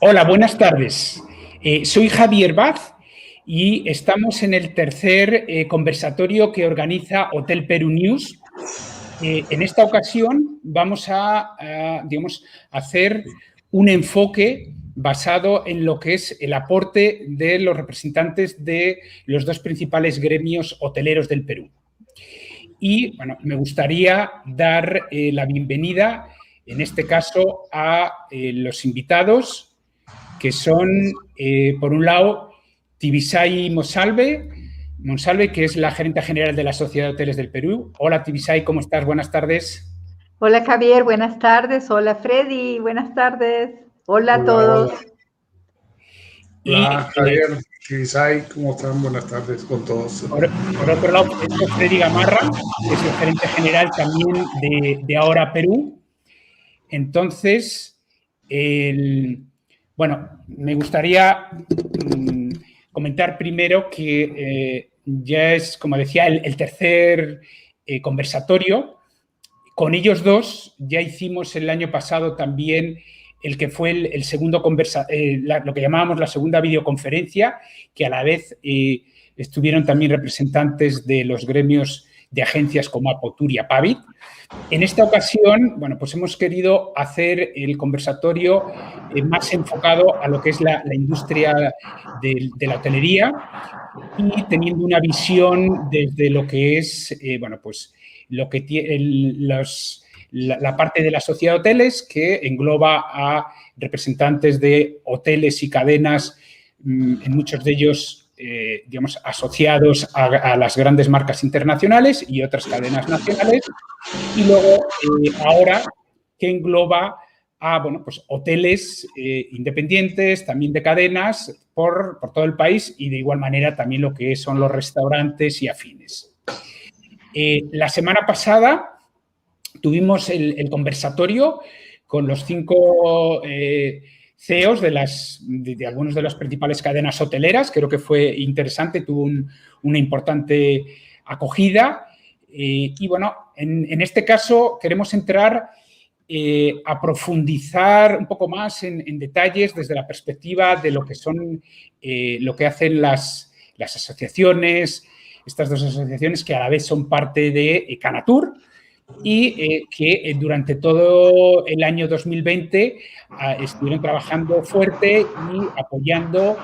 Hola, buenas tardes. Eh, soy Javier Baz y estamos en el tercer eh, conversatorio que organiza Hotel Perú News. Eh, en esta ocasión vamos a, digamos, hacer un enfoque basado en lo que es el aporte de los representantes de los dos principales gremios hoteleros del Perú. Y bueno, me gustaría dar la bienvenida, en este caso, a los invitados que son, eh, por un lado, Tibisay Monsalve, Monsalve, que es la gerente general de la Sociedad de Hoteles del Perú. Hola, Tibisay, ¿cómo estás? Buenas tardes. Hola, Javier, buenas tardes. Hola, Freddy, buenas tardes. Hola, a todos. Hola, Javier, Tibisay, ¿cómo están? Buenas tardes con todos. Por, otro lado, Freddy Gamarra, que es el gerente general también de, de Ahora Perú. Entonces, bueno, me gustaría mm, comentar primero que eh, ya es, como decía, el, tercer eh, conversatorio. Con ellos dos ya hicimos el año pasado también el que fue el, segundo conversa, eh, lo que llamábamos la segunda videoconferencia, que a la vez estuvieron también representantes de los gremios de agencias como Apotur y Apavit. En esta ocasión, bueno, pues hemos querido hacer el conversatorio eh, más enfocado a lo que es la, industria de, la hotelería y teniendo una visión desde lo que es, eh, bueno, pues lo que tiene los, la, parte de la sociedad de hoteles que engloba a representantes de hoteles y cadenas, mm, en muchos de ellos eh, digamos, asociados a, las grandes marcas internacionales y otras cadenas nacionales. Y luego, eh, ahora, que engloba a bueno, pues hoteles eh, independientes, también de cadenas, por, todo el país y de igual manera también lo que son los restaurantes y afines. la semana pasada tuvimos el, conversatorio con los cinco CEOs de, las, de, algunas de las principales cadenas hoteleras. Creo que fue interesante, tuvo una importante acogida. Eh, y bueno, en, este caso queremos entrar eh, a profundizar un poco más en, detalles desde la perspectiva de lo que son, eh, lo que hacen las, las asociaciones, estas dos asociaciones que a la vez son parte de Canatur, y eh, que eh, durante todo el año 2020 ah, estuvieron trabajando fuerte y apoyando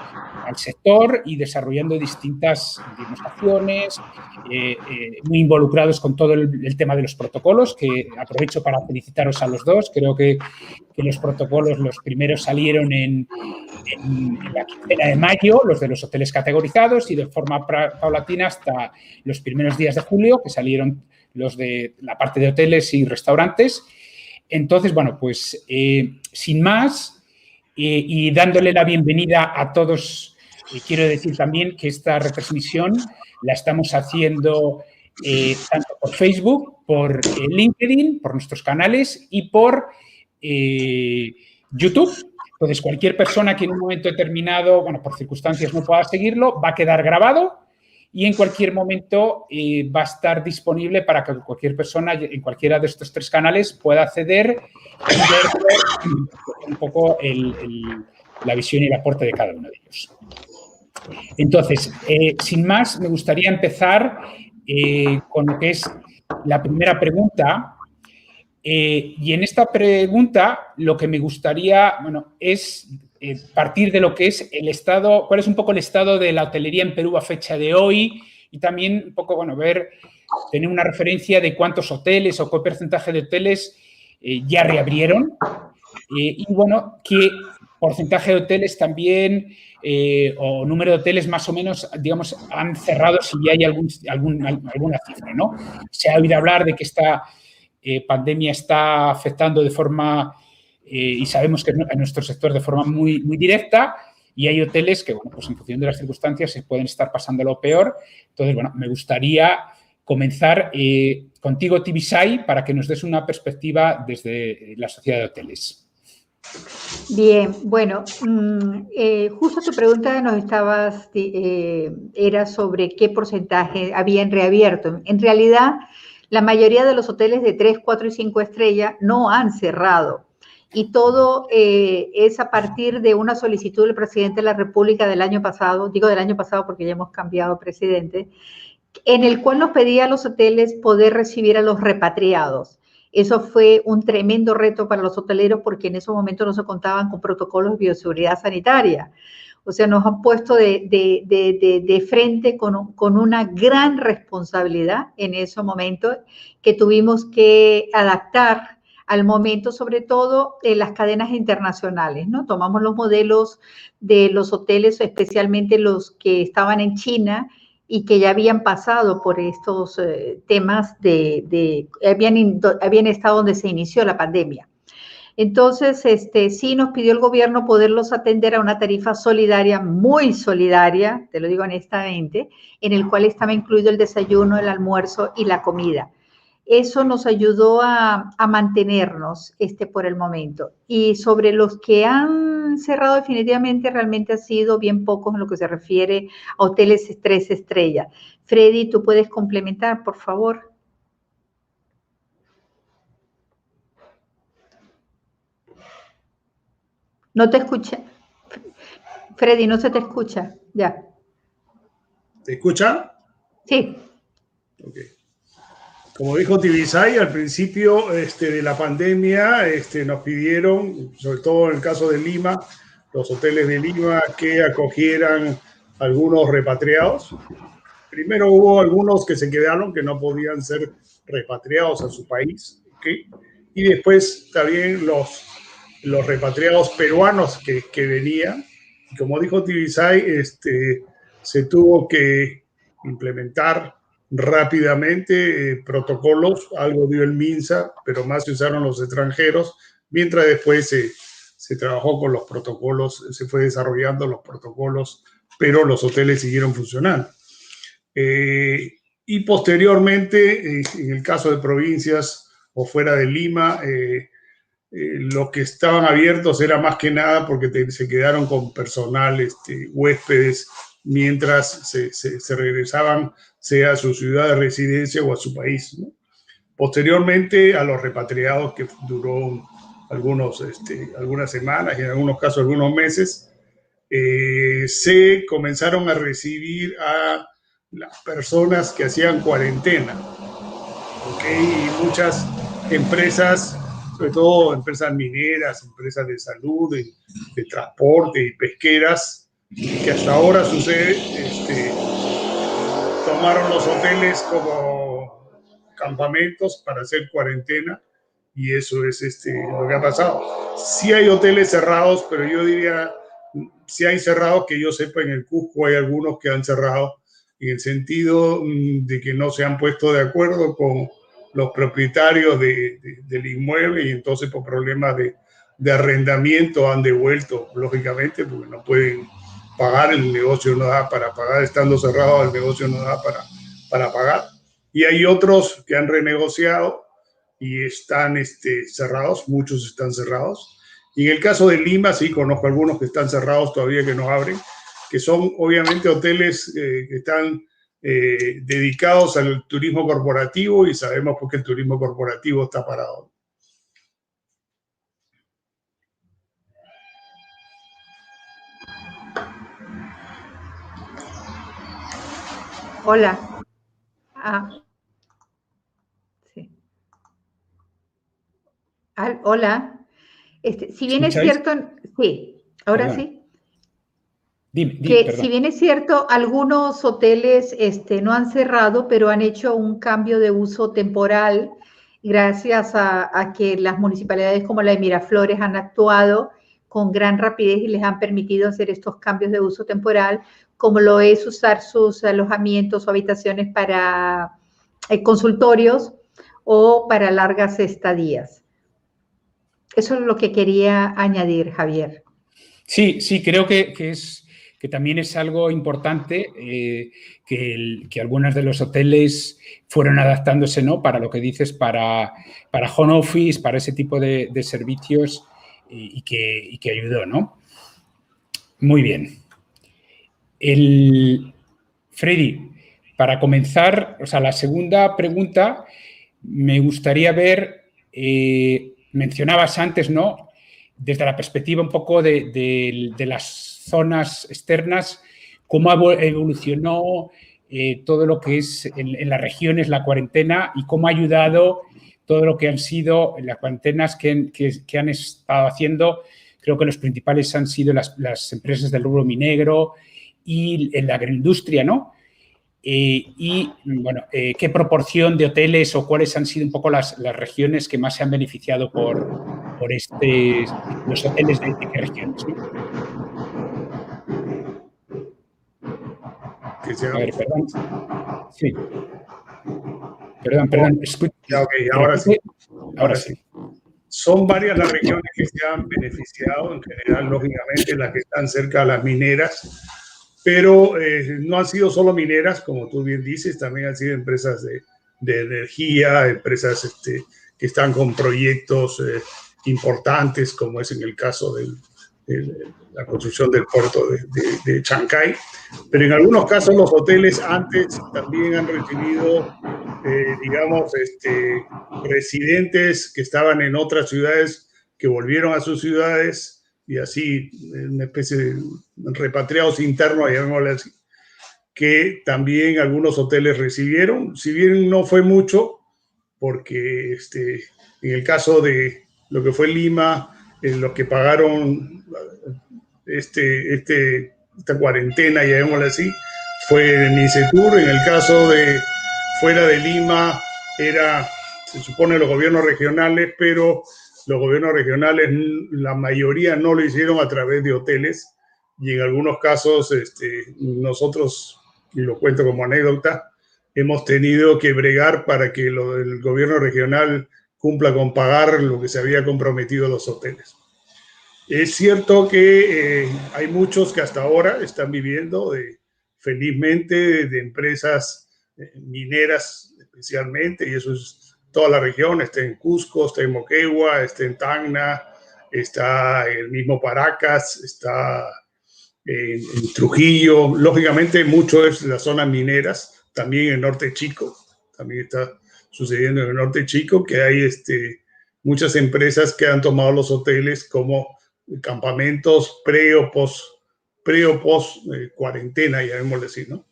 al sector y desarrollando distintas demostraciones, eh, muy involucrados con todo el, tema de los protocolos, que aprovecho para felicitaros a los dos. Creo que, que los protocolos, los primeros salieron en, en, la quincena de mayo, los de los hoteles categorizados, y de forma paulatina hasta los primeros días de julio, que salieron los de la parte de hoteles y restaurantes. Entonces, bueno, pues eh, sin más eh, y dándole la bienvenida a todos, eh, quiero decir también que esta retransmisión la estamos haciendo tanto por Facebook, por LinkedIn, por nuestros canales y por YouTube. Entonces, cualquier persona que en un momento determinado, bueno, por circunstancias no pueda seguirlo, va a quedar grabado y en cualquier momento eh, va a estar disponible para que cualquier persona en cualquiera de estos tres canales pueda acceder y ver un poco la visión y el aporte de cada uno de ellos. Entonces, eh, sin más, me gustaría empezar eh, con lo que es la primera pregunta. y en esta pregunta, lo que me gustaría, bueno, es eh, partir de lo que es el estado, cuál es un poco el estado de la hotelería en Perú a fecha de hoy y también un poco, bueno, ver, tener una referencia de cuántos hoteles o qué porcentaje de hoteles eh, ya reabrieron eh, y, bueno, qué porcentaje de hoteles también o número de hoteles más o menos, digamos, han cerrado si ya hay algún, alguna cifra, ¿no? Se ha oído hablar de que esta pandemia está afectando de forma eh, y sabemos que en nuestro sector de forma muy, muy directa y hay hoteles que, bueno, pues en función de las circunstancias se pueden estar pasando lo peor. Entonces, bueno, me gustaría comenzar eh, contigo, Tibisay, para que nos des una perspectiva desde la sociedad de hoteles. Bien, bueno, mm, eh, justo tu pregunta nos estabas, era sobre qué porcentaje habían reabierto. En realidad, la mayoría de los hoteles de 3, 4 y 5 estrellas no han cerrado. Y todo eh, es a partir de una solicitud del presidente de la República del año pasado, digo del año pasado porque ya hemos cambiado presidente, en el cual nos pedía a los hoteles poder recibir a los repatriados. Eso fue un tremendo reto para los hoteleros porque en esos momentos no se contaban con protocolos de bioseguridad sanitaria. O sea, nos han puesto de, de, frente con, con, una gran responsabilidad en esos momentos que tuvimos que adaptar al momento, sobre todo en las cadenas internacionales, ¿no? Tomamos los modelos de los hoteles, especialmente los que estaban en China y que ya habían pasado por estos eh, temas de, de habían, habían estado donde se inició la pandemia. Entonces, este, sí nos pidió el gobierno poderlos atender a una tarifa solidaria, muy solidaria, te lo digo honestamente, en el cual estaba incluido el desayuno, el almuerzo y la comida. Eso nos ayudó a, mantenernos este, por el momento. Y sobre los que han cerrado definitivamente, realmente ha sido bien pocos en lo que se refiere a hoteles tres estrellas. Freddy, tú puedes complementar, por favor. No te escucha. Freddy, no se te escucha. Ya. ¿Te escucha? Sí. Como dijo Tibisay, al principio este, de la pandemia este, nos pidieron, sobre todo en el caso de Lima, los hoteles de Lima, que acogieran algunos repatriados. Primero hubo algunos que se quedaron, que no podían ser repatriados a su país. Y después también los los repatriados peruanos que, que venían. como dijo Tibisay, este, se tuvo que implementar rápidamente eh, protocolos, algo dio el MINSA, pero más se usaron los extranjeros, mientras después se, se trabajó con los protocolos, se fue desarrollando los protocolos, pero los hoteles siguieron funcionando. Eh, y posteriormente, eh, en el caso de provincias o fuera de Lima, los que estaban abiertos era más que nada porque se quedaron con personal, este, huéspedes, mientras se, regresaban, sea a su ciudad de residencia o a su país. Posteriormente, a los repatriados, que duró algunos, este, algunas semanas y en algunos casos algunos meses, eh, se comenzaron a recibir a las personas que hacían cuarentena. ¿okay? Y muchas empresas sobre todo empresas mineras, empresas de salud, de, transporte y pesqueras, que hasta ahora sucede, este, tomaron los hoteles como campamentos para hacer cuarentena y eso es este, lo que ha pasado. Sí hay hoteles cerrados, pero yo diría, si hay cerrados que yo sepa, en el Cusco hay algunos que han cerrado en el sentido mm, de que no se han puesto de acuerdo con los propietarios de, del inmueble y entonces por problemas de, de, arrendamiento han devuelto, lógicamente, porque no pueden pagar, el negocio no da para pagar, estando cerrado el negocio no da para, para pagar. Y hay otros que han renegociado y están este, cerrados, muchos están cerrados. Y en el caso de Lima, sí, conozco algunos que están cerrados todavía, que no abren, que son obviamente hoteles eh, que están eh, dedicados al turismo corporativo y sabemos por qué el turismo corporativo está parado. Hola. Ah. Sí. hola. Este, si bien es cierto, sí, ahora sí que si bien es cierto, algunos hoteles este, no han cerrado, pero han hecho un cambio de uso temporal gracias a, que las municipalidades como la de Miraflores han actuado con gran rapidez y les han permitido hacer estos cambios de uso temporal, como lo es usar sus alojamientos o habitaciones para eh, consultorios o para largas estadías. Eso es lo que quería añadir, Javier. Sí, sí, creo que, que es que también es algo importante eh, que, que, algunos de los hoteles fueron adaptándose, ¿no? Para lo que dices, para, para home office, para ese tipo de, servicios y, que, que, ayudó, ¿no? Muy bien. El, Freddy, para comenzar, o sea, la segunda pregunta, me gustaría ver, eh, mencionabas antes, ¿no? desde la perspectiva un poco de, las zonas externas, cómo evolucionó eh, todo lo que es en, las regiones la cuarentena y cómo ha ayudado todo lo que han sido las cuarentenas que, han estado haciendo. Creo que los principales han sido las, las empresas del rubro minegro y en la agroindustria, ¿no? Eh, y, bueno, eh, qué proporción de hoteles o cuáles han sido un poco las, regiones que más se han beneficiado por, por este, los hoteles de, qué regiones. A ver, perdón. Sí. Perdón, perdón. ahora sí. Ahora sí. Son varias las regiones que se han beneficiado, en general, lógicamente, las que están cerca de las mineras pero eh, no han sido solo mineras, como tú bien dices, también han sido empresas de, de energía, empresas este, que están con proyectos eh, importantes, como es en el caso de la construcción del puerto de, de, Chancay. Pero en algunos casos los hoteles antes también han recibido, eh, digamos, este, residentes que estaban en otras ciudades, que volvieron a sus ciudades y así, una especie de repatriados internos, llamémosle así, que también algunos hoteles recibieron, si bien no fue mucho, porque este, en el caso de lo que fue Lima, en los que pagaron este, este, esta cuarentena, llamémosle así, fue Nicetur, en el caso de fuera de Lima, era, se supone, los gobiernos regionales, pero los gobiernos regionales, la mayoría no lo hicieron a través de hoteles y en algunos casos este, nosotros, y lo cuento como anécdota, hemos tenido que bregar para que el gobierno regional cumpla con pagar lo que se había comprometido los hoteles. Es cierto que eh, hay muchos que hasta ahora están viviendo felizmente de empresas eh, mineras especialmente, y eso es toda la región, está en Cusco, está en Moquegua, está en Tacna, está el mismo Paracas, está en, Trujillo. Lógicamente, mucho es las zonas mineras, también en norte chico, también está sucediendo en el norte chico, que hay este, muchas empresas que han tomado los hoteles como campamentos pre o post, pre o post eh, cuarentena, ya hemos decir, ¿no?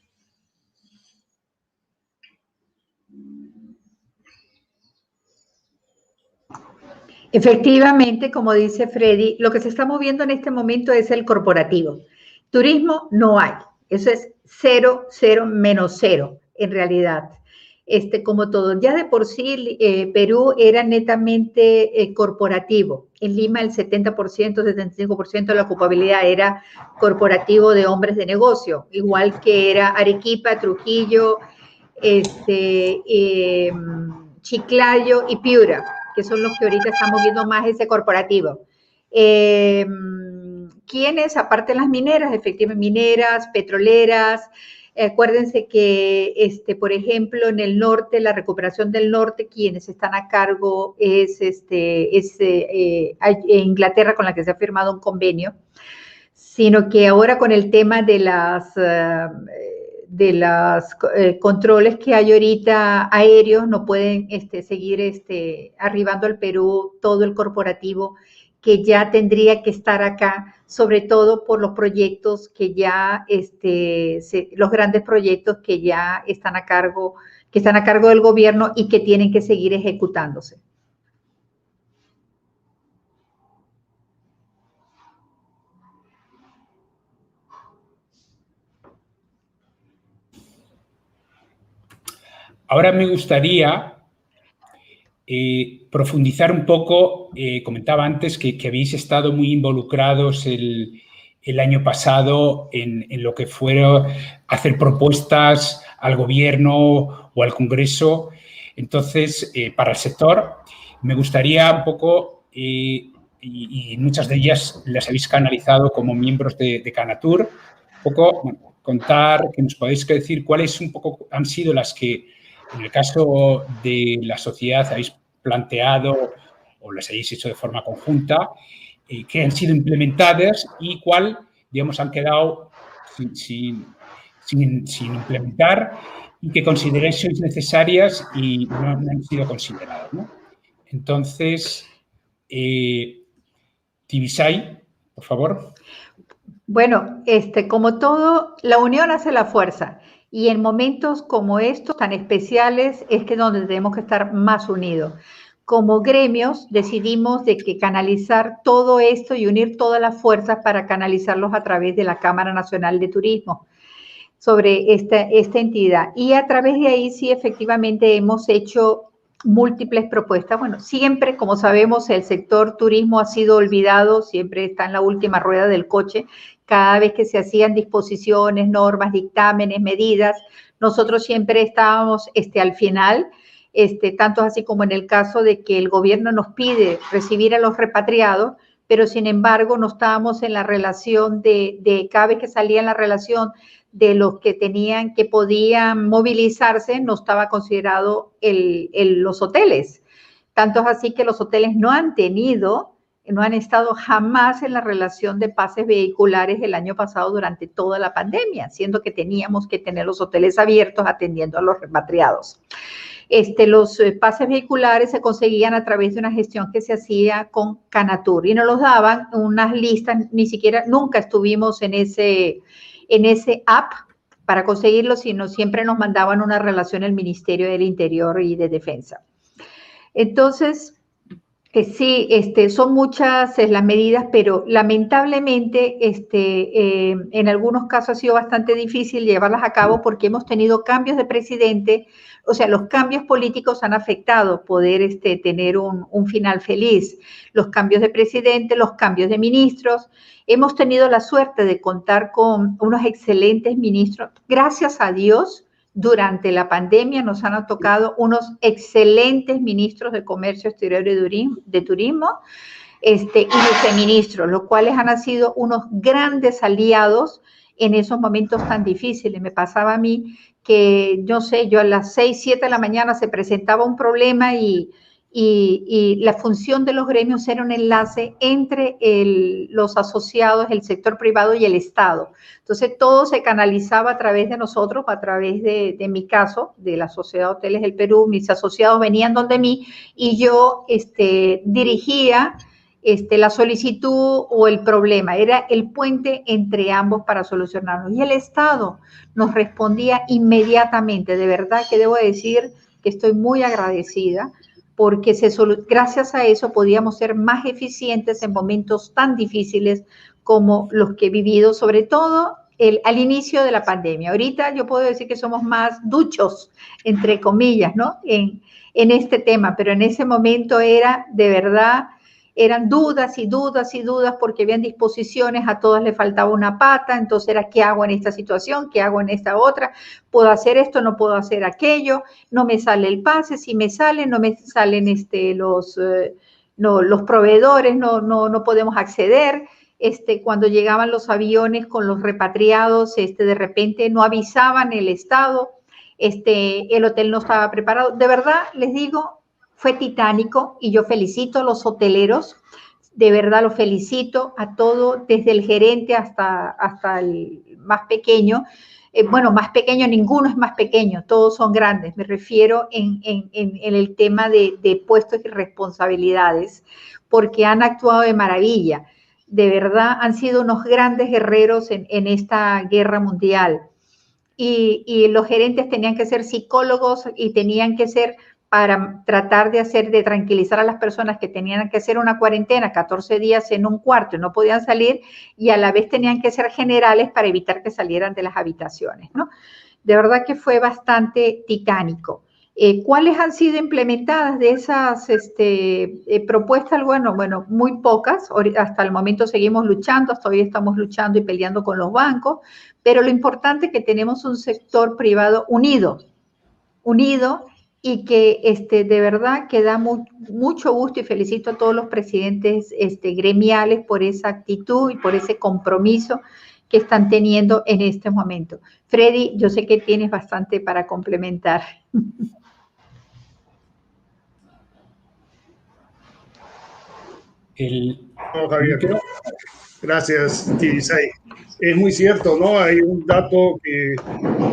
Efectivamente, como dice Freddy, lo que se está moviendo en este momento es el corporativo. Turismo no hay. Eso es cero, cero, menos cero, en realidad. Este, como todo. Ya de por sí, eh, Perú era netamente eh, corporativo. En Lima el 70%, 75% de la ocupabilidad era corporativo de hombres de negocio, igual que era Arequipa, Trujillo, este, em, Chiclayo y Piura que son los que ahorita están moviendo más ese corporativo. Eh, ¿Quiénes? Aparte de las mineras, efectivamente, mineras, petroleras. acuérdense que, este, por ejemplo, en el norte, la recuperación del norte, quienes están a cargo es, este, es eh, Inglaterra con la que se ha firmado un convenio, sino que ahora con el tema de las... Eh, de los eh, controles que hay ahorita aéreos no pueden este, seguir este, arribando al Perú todo el corporativo que ya tendría que estar acá, sobre todo por los proyectos que ya, este, los grandes proyectos que ya están a cargo, que están a cargo del gobierno y que tienen que seguir ejecutándose. Ahora me gustaría eh, profundizar un poco, eh, comentaba antes que, habéis estado muy involucrados el, año pasado en, lo que fueron hacer propuestas al gobierno o al Congreso. Entonces, eh, para el sector, me gustaría un poco, y, muchas de ellas las habéis canalizado como miembros de, Canatur, un poco contar, que nos podéis decir cuáles un poco han sido las que en el caso de la sociedad habéis planteado o las habéis hecho de forma conjunta, eh, que han sido implementadas y cuál, digamos, han quedado sin, implementar y que consideráis necesarias y no, han sido consideradas. Entonces, eh, Tibisay, por favor. Bueno, este, como todo, la unión hace la fuerza. Y en momentos como estos tan especiales es que donde tenemos que estar más unidos. Como gremios decidimos de que canalizar todo esto y unir todas las fuerzas para canalizarlos a través de la Cámara Nacional de Turismo sobre esta, esta entidad. Y a través de ahí sí efectivamente hemos hecho múltiples propuestas. Bueno, siempre, como sabemos, el sector turismo ha sido olvidado, siempre está en la última rueda del coche. Cada vez que se hacían disposiciones, normas, dictámenes, medidas, nosotros siempre estábamos este, al final, este, tanto así como en el caso de que el gobierno nos pide recibir a los repatriados, pero sin embargo no estábamos en la relación de, de cada vez que salía en la relación de los que tenían, que podían movilizarse, no estaba considerado el, los hoteles. Tanto es así que los hoteles no han tenido, no han estado jamás en la relación de pases vehiculares el año pasado durante toda la pandemia, siendo que teníamos que tener los hoteles abiertos atendiendo a los repatriados. Este, los eh, pases vehiculares se conseguían a través de una gestión que se hacía con Canatur y nos los daban unas listas, ni siquiera, nunca estuvimos en ese, en ese app para conseguirlo, sino siempre nos mandaban una relación el Ministerio del Interior y de Defensa. Entonces, sí, este, son muchas las medidas, pero lamentablemente este, eh, en algunos casos ha sido bastante difícil llevarlas a cabo porque hemos tenido cambios de presidente, o sea, los cambios políticos han afectado poder este, tener un final feliz. Los cambios de presidente, los cambios de ministros. Hemos tenido la suerte de contar con unos excelentes ministros. Gracias a Dios, durante la pandemia nos han tocado unos excelentes ministros de Comercio Exterior y de Turismo este, y viceministros, los cuales han sido unos grandes aliados en esos momentos tan difíciles. Me pasaba a mí que, yo sé, yo a las 6, 7 de la mañana se presentaba un problema y y, la función de los gremios era un enlace entre los asociados, el sector privado y el Estado. Entonces, todo se canalizaba a través de nosotros, a través de, mi caso, de la Sociedad de Hoteles del Perú. Mis asociados venían donde mí y yo este, dirigía este, la solicitud o el problema. Era el puente entre ambos para solucionarlo. Y el Estado nos respondía inmediatamente. De verdad que debo decir que estoy muy agradecida porque se, gracias a eso podíamos ser más eficientes en momentos tan difíciles como los que he vivido, sobre todo el, al inicio de la pandemia. Ahorita yo puedo decir que somos más duchos, entre comillas, ¿no? En, en este tema, pero en ese momento era de verdad eran dudas y dudas y dudas porque habían disposiciones, a todas le faltaba una pata, entonces era qué hago en esta situación, qué hago en esta otra, puedo hacer esto, no puedo hacer aquello, no me sale el pase, si me salen, no me salen este, los, eh, no, los proveedores, no, no, no podemos acceder. Este, cuando llegaban los aviones con los repatriados, este, de repente no avisaban el Estado, este, el hotel no estaba preparado. De verdad, les digo, fue titánico y yo felicito a los hoteleros, de verdad los felicito a todo, desde el gerente hasta, hasta el más pequeño. Eh, bueno, más pequeño, ninguno es más pequeño, todos son grandes. Me refiero en, el tema de, puestos y responsabilidades, porque han actuado de maravilla. De verdad, han sido unos grandes guerreros en, esta guerra mundial. Y, y los gerentes tenían que ser psicólogos y tenían que ser para tratar de hacer, de tranquilizar a las personas que tenían que hacer una cuarentena 14 días en un cuarto y no podían salir y a la vez tenían que ser generales para evitar que salieran de las habitaciones, ¿no? De verdad que fue bastante titánico. Eh, ¿Cuáles han sido implementadas de esas este, eh, propuestas? Bueno, bueno, muy pocas. Hasta el momento seguimos luchando, hasta hoy estamos luchando y peleando con los bancos, pero lo importante es que tenemos un sector privado unido, unido y que este, de verdad que da mucho gusto y felicito a todos los presidentes este, gremiales por esa actitud y por ese compromiso que están teniendo en este momento. Freddy, yo sé que tienes bastante para complementar. Gracias, Tibisay. Es muy cierto, ¿no? Hay un dato que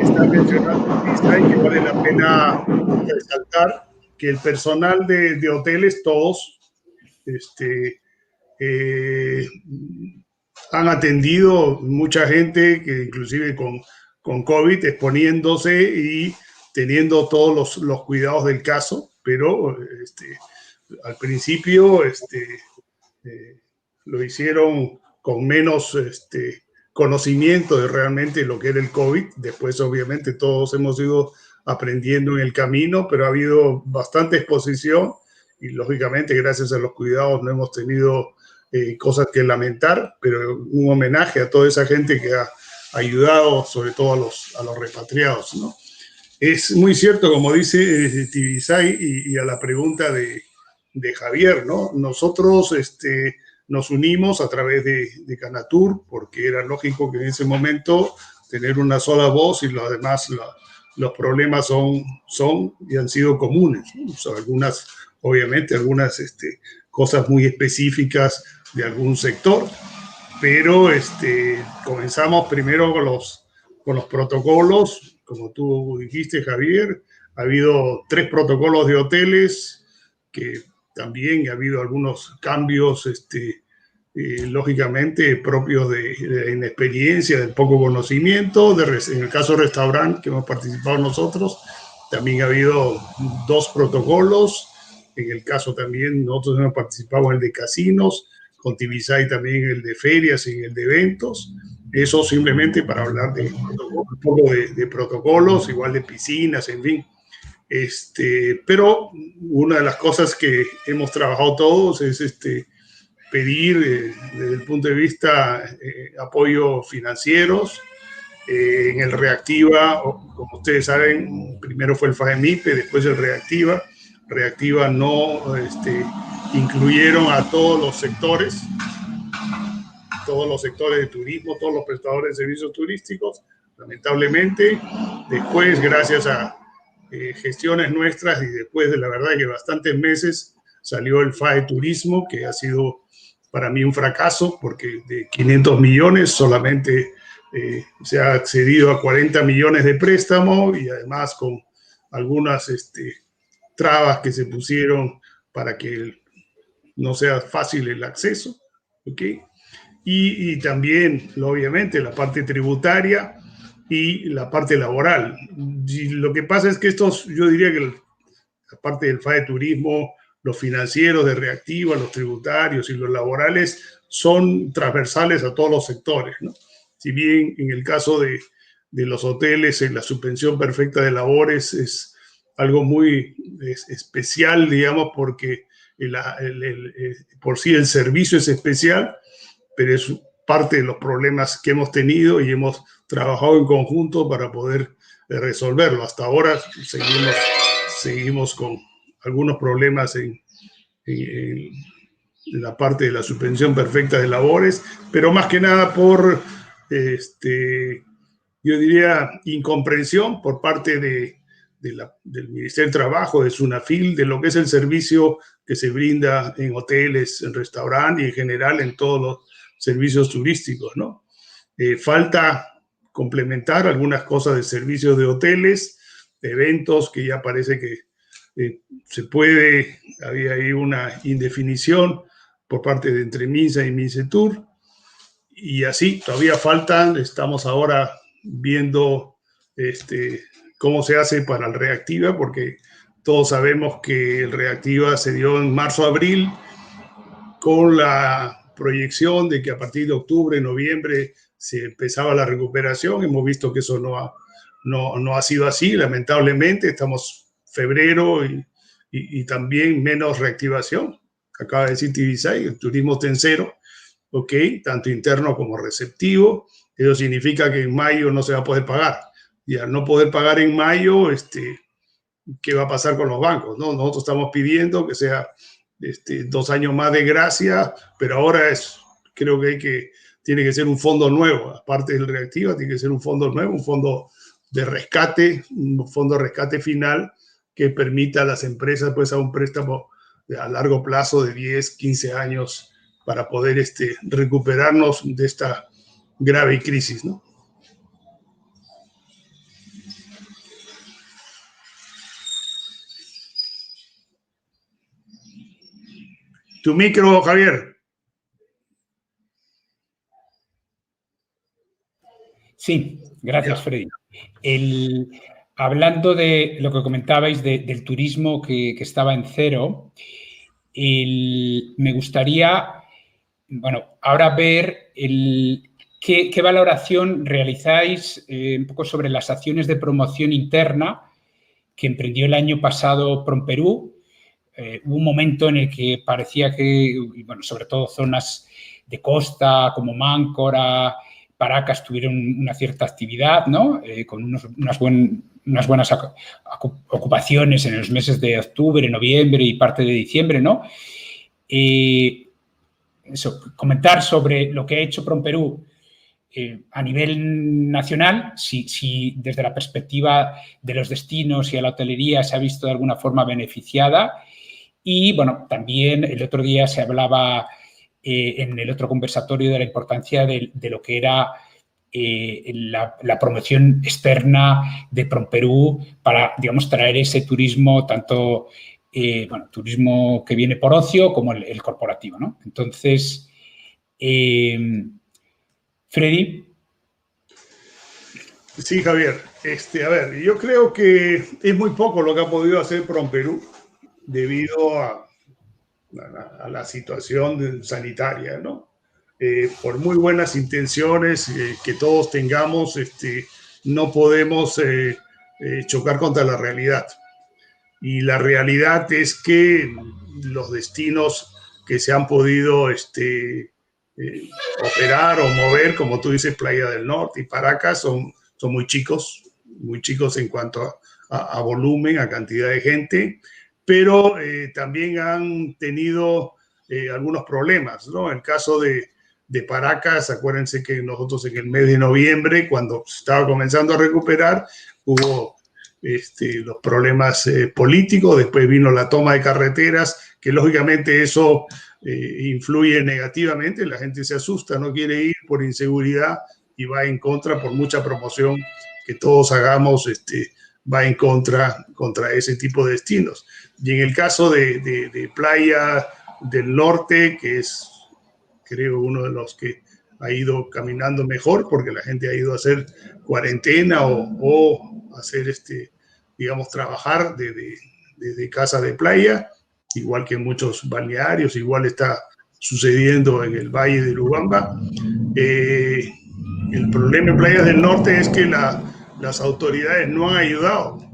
está mencionando Tibisay que vale la pena resaltar, que el personal de, de hoteles, todos, este, eh, han atendido mucha gente que inclusive con, con COVID exponiéndose y teniendo todos los, los cuidados del caso, pero este, al principio este, eh, lo hicieron con menos este, conocimiento de realmente lo que era el COVID. Después, obviamente, todos hemos ido aprendiendo en el camino, pero ha habido bastante exposición y, lógicamente, gracias a los cuidados no hemos tenido eh, cosas que lamentar, pero un homenaje a toda esa gente que ha ayudado, sobre todo a los, a los repatriados. ¿no? Es muy cierto, como dice eh, Tibisay, y, y, a la pregunta de, de Javier, ¿no? Nosotros, este, nos unimos a través de, de, Canatur porque era lógico que en ese momento tener una sola voz y lo demás, los problemas son, son y han sido comunes. ¿no? Algunas, obviamente, algunas este, cosas muy específicas de algún sector, pero este, comenzamos primero con los, con los protocolos, como tú dijiste, Javier, ha habido tres protocolos de hoteles que también ha habido algunos cambios, este, eh, lógicamente, propios de, inexperiencia, del poco conocimiento. En el caso restaurante que hemos participado nosotros, también ha habido dos protocolos. En el caso también, nosotros hemos participado en el de casinos, con Tibisay también el de ferias y el de eventos. Eso simplemente para hablar de un poco de protocolos, igual de piscinas, en fin. Este, pero una de las cosas que hemos trabajado todos es este, pedir eh, desde el punto de vista eh, apoyo financieros. Eh, en el Reactiva, como ustedes saben, primero fue el FAEMIPE, después el Reactiva. Reactiva no este, incluyeron a todos los sectores, todos los sectores de turismo, todos los prestadores de servicios turísticos, lamentablemente. Después, gracias a eh, gestiones nuestras y después de la verdad que bastantes meses salió el FAE Turismo, que ha sido para mí un fracaso porque de 500 millones solamente eh, se ha accedido a 40 millones de préstamo y además con algunas este, trabas que se pusieron para que no sea fácil el acceso. ¿okay? Y, y también, obviamente, la parte tributaria y la parte laboral. Lo que pasa es que estos, yo diría que la parte del FAE Turismo, los financieros de reactiva, los tributarios y los laborales son transversales a todos los sectores. Si bien en el caso de, de los hoteles, en la suspensión perfecta de labores es algo muy es especial, digamos, porque el, por sí el servicio es especial, pero es parte de los problemas que hemos tenido y hemos trabajado en conjunto para poder eh, resolverlo. Hasta ahora seguimos, seguimos con algunos problemas en, en, en, la parte de la suspensión perfecta de labores, pero más que nada por, este, yo diría, incomprensión por parte de, de la, del Ministerio de Trabajo, de SUNAFIL, de lo que es el servicio que se brinda en hoteles, en restaurantes y en general en todos los servicios turísticos, ¿no? Eh, falta complementar algunas cosas de servicios de hoteles, eventos, que ya parece que eh, se puede, había ahí una indefinición por parte de Entremisa y Mincetur, y así todavía faltan, estamos ahora viendo este, cómo se hace para el Reactiva, porque todos sabemos que el Reactiva se dio en marzo-abril con la proyección de que a partir de octubre, noviembre se empezaba la recuperación. Hemos visto que eso no ha, no, no ha sido así, lamentablemente. Estamos febrero y, y, también menos reactivación. Acaba de decir Tibisay, el turismo está en cero, ¿ok? Tanto interno como receptivo. Eso significa que en mayo no se va a poder pagar. Y al no poder pagar en mayo, este, ¿qué va a pasar con los bancos? ¿no? Nosotros estamos pidiendo que sea este, dos años más de gracia, pero ahora es, creo que hay que tiene que ser un fondo nuevo, aparte del reactivo, tiene que ser un fondo nuevo, un fondo de rescate, un fondo de rescate final que permita a las empresas pues a un préstamo a largo plazo de 10, 15 años para poder este, recuperarnos de esta grave crisis, ¿no? Tu micro, Javier. Sí, gracias, Freddy. hablando de lo que comentabais del turismo que, estaba en cero, me gustaría, bueno, ahora ver qué, valoración realizáis eh, un poco sobre las acciones de promoción interna que emprendió el año pasado PromPerú. Eh, hubo un momento en el que parecía que, bueno, sobre todo zonas de costa como Máncora, Paracas tuvieron una cierta actividad, ¿no? Eh, con unas, unas, buenas ocupaciones en los meses de octubre, noviembre y parte de diciembre, ¿no? Eh, eso, comentar sobre lo que ha hecho PromPerú eh, a nivel nacional, si, si, desde la perspectiva de los destinos y a la hotelería se ha visto de alguna forma beneficiada. Y bueno, también el otro día se hablaba eh, en el otro conversatorio de la importancia de, lo que era eh, la, promoción externa de PromPerú para, digamos, traer ese turismo, tanto, eh, bueno, turismo que viene por ocio como el, corporativo, ¿no? Entonces, Freddy. Sí, Javier. Este, a ver, yo creo que es muy poco lo que ha podido hacer PromPerú debido a a, la situación sanitaria, ¿no? Eh, por muy buenas intenciones eh, que todos tengamos, este, no podemos eh, chocar contra la realidad. Y la realidad es que los destinos que se han podido este, operar o mover, como tú dices, Playa del Norte y Paracas, son, son muy chicos, muy chicos en cuanto a volumen, a cantidad de gente pero eh, también han tenido eh, algunos problemas, ¿no? En el caso de, Paracas, acuérdense que nosotros en el mes de noviembre, cuando estaba comenzando a recuperar, hubo este, los problemas eh, políticos, después vino la toma de carreteras, que lógicamente eso influye negativamente, la gente se asusta, no quiere ir por inseguridad y va en contra por mucha promoción que todos hagamos, este, va en contra contra ese tipo de destinos. Y en el caso de, Playa del Norte, que es, creo, uno de los que ha ido caminando mejor, porque la gente ha ido a hacer cuarentena o, hacer, este, digamos, trabajar desde, desde casa de playa, igual que muchos balnearios, igual está sucediendo en el Valle de Lubamba. Eh, el problema en Playas del Norte es que las autoridades no han ayudado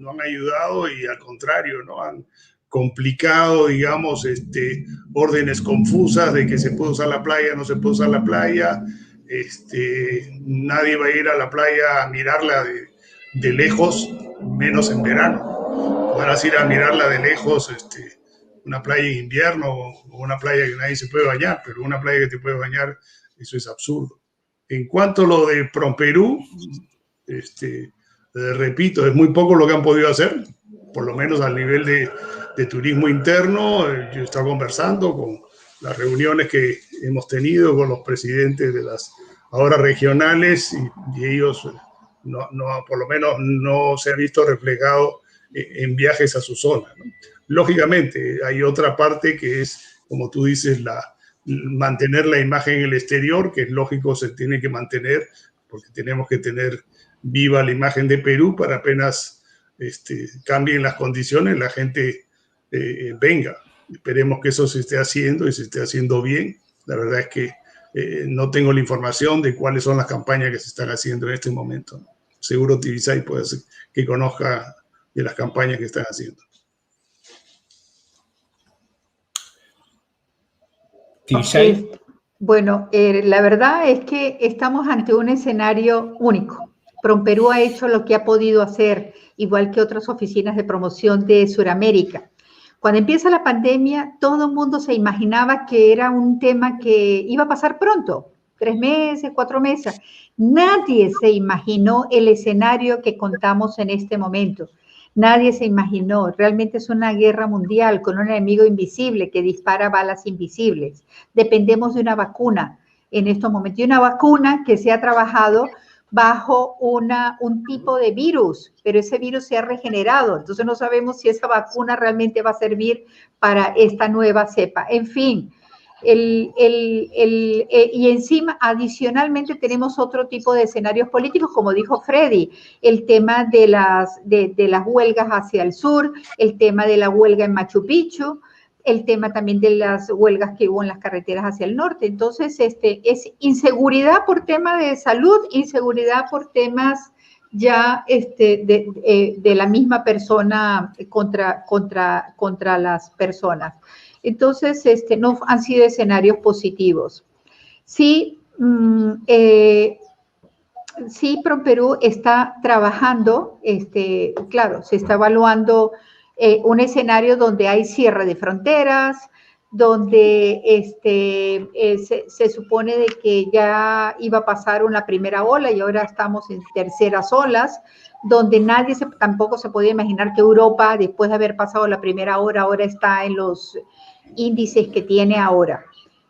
no han ayudado y al contrario, no han complicado, digamos, este, órdenes confusas de que se puede usar la playa, no se puede usar la playa, este, nadie va a ir a la playa a mirarla de, lejos, menos en verano. A ir a mirarla de lejos, este, una playa en invierno o una playa que nadie se puede bañar, pero una playa que te puede bañar, eso es absurdo. En cuanto a lo de Promperú, este, eh, repito, es muy poco lo que han podido hacer, por lo menos al nivel de, turismo interno. Eh, yo he estado conversando con las reuniones que hemos tenido con los presidentes de las ahora regionales y, ellos no, por lo menos no se han visto reflejado en viajes a su zona. Lógicamente, hay otra parte que es, como tú dices, la, mantener la imagen en el exterior, que es lógico, se tiene que mantener, porque tenemos que tener viva la imagen de Perú para apenas este, cambien las condiciones, la gente eh, venga. Esperemos que eso se esté haciendo y se esté haciendo bien. La verdad es que eh, no tengo la información de cuáles son las campañas que se están haciendo en este momento. Seguro Tibisay puede ser que conozca de las campañas que están haciendo. Bueno, eh, la verdad es que estamos ante un escenario único. PromPerú ha hecho lo que ha podido hacer, igual que otras oficinas de promoción de Sudamérica. Cuando empieza la pandemia, todo el mundo se imaginaba que era un tema que iba a pasar pronto, tres meses, cuatro meses. Nadie se imaginó el escenario que contamos en este momento. Nadie se imaginó. Realmente es una guerra mundial con un enemigo invisible que dispara balas invisibles. Dependemos de una vacuna en estos momentos. Y una vacuna que se ha trabajado bajo una, un tipo de virus, pero ese virus se ha regenerado, entonces no sabemos si esa vacuna realmente va a servir para esta nueva cepa. En fin, El, eh, y encima, adicionalmente, tenemos otro tipo de escenarios políticos, como dijo Freddy, el tema de las, de, las huelgas hacia el sur, el tema de la huelga en Machu Picchu, el tema también de las huelgas que hubo en las carreteras hacia el norte. Entonces, este, es inseguridad por tema de salud, inseguridad por temas ya este, de, eh, de, la misma persona contra, contra, contra las personas. Entonces, este, no han sido escenarios positivos. Sí, mm, eh, sí, está trabajando, este, claro, se está evaluando eh, un escenario donde hay cierre de fronteras, donde este, eh, se, supone de que ya iba a pasar una primera ola y ahora estamos en terceras olas, donde nadie tampoco se podía imaginar que Europa, después de haber pasado la primera hora, ahora está en los índices que tiene ahora.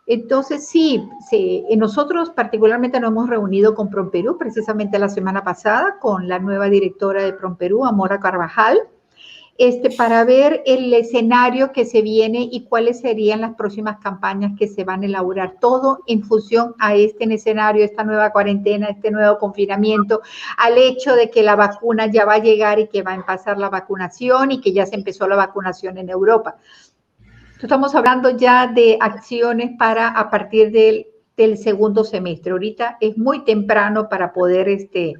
Entonces, sí, sí, nosotros particularmente nos hemos reunido con PromPerú precisamente la semana pasada con la nueva directora de PromPerú, Amora Carvajal, este, para ver el escenario que se viene y cuáles serían las próximas campañas que se van a elaborar, todo en función a este escenario, esta nueva cuarentena, este nuevo confinamiento, al hecho de que la vacuna ya va a llegar y que va a empezar la vacunación y que ya se empezó la vacunación en Europa. Estamos hablando ya de acciones para a partir del, segundo semestre. Ahorita es muy temprano para poder este,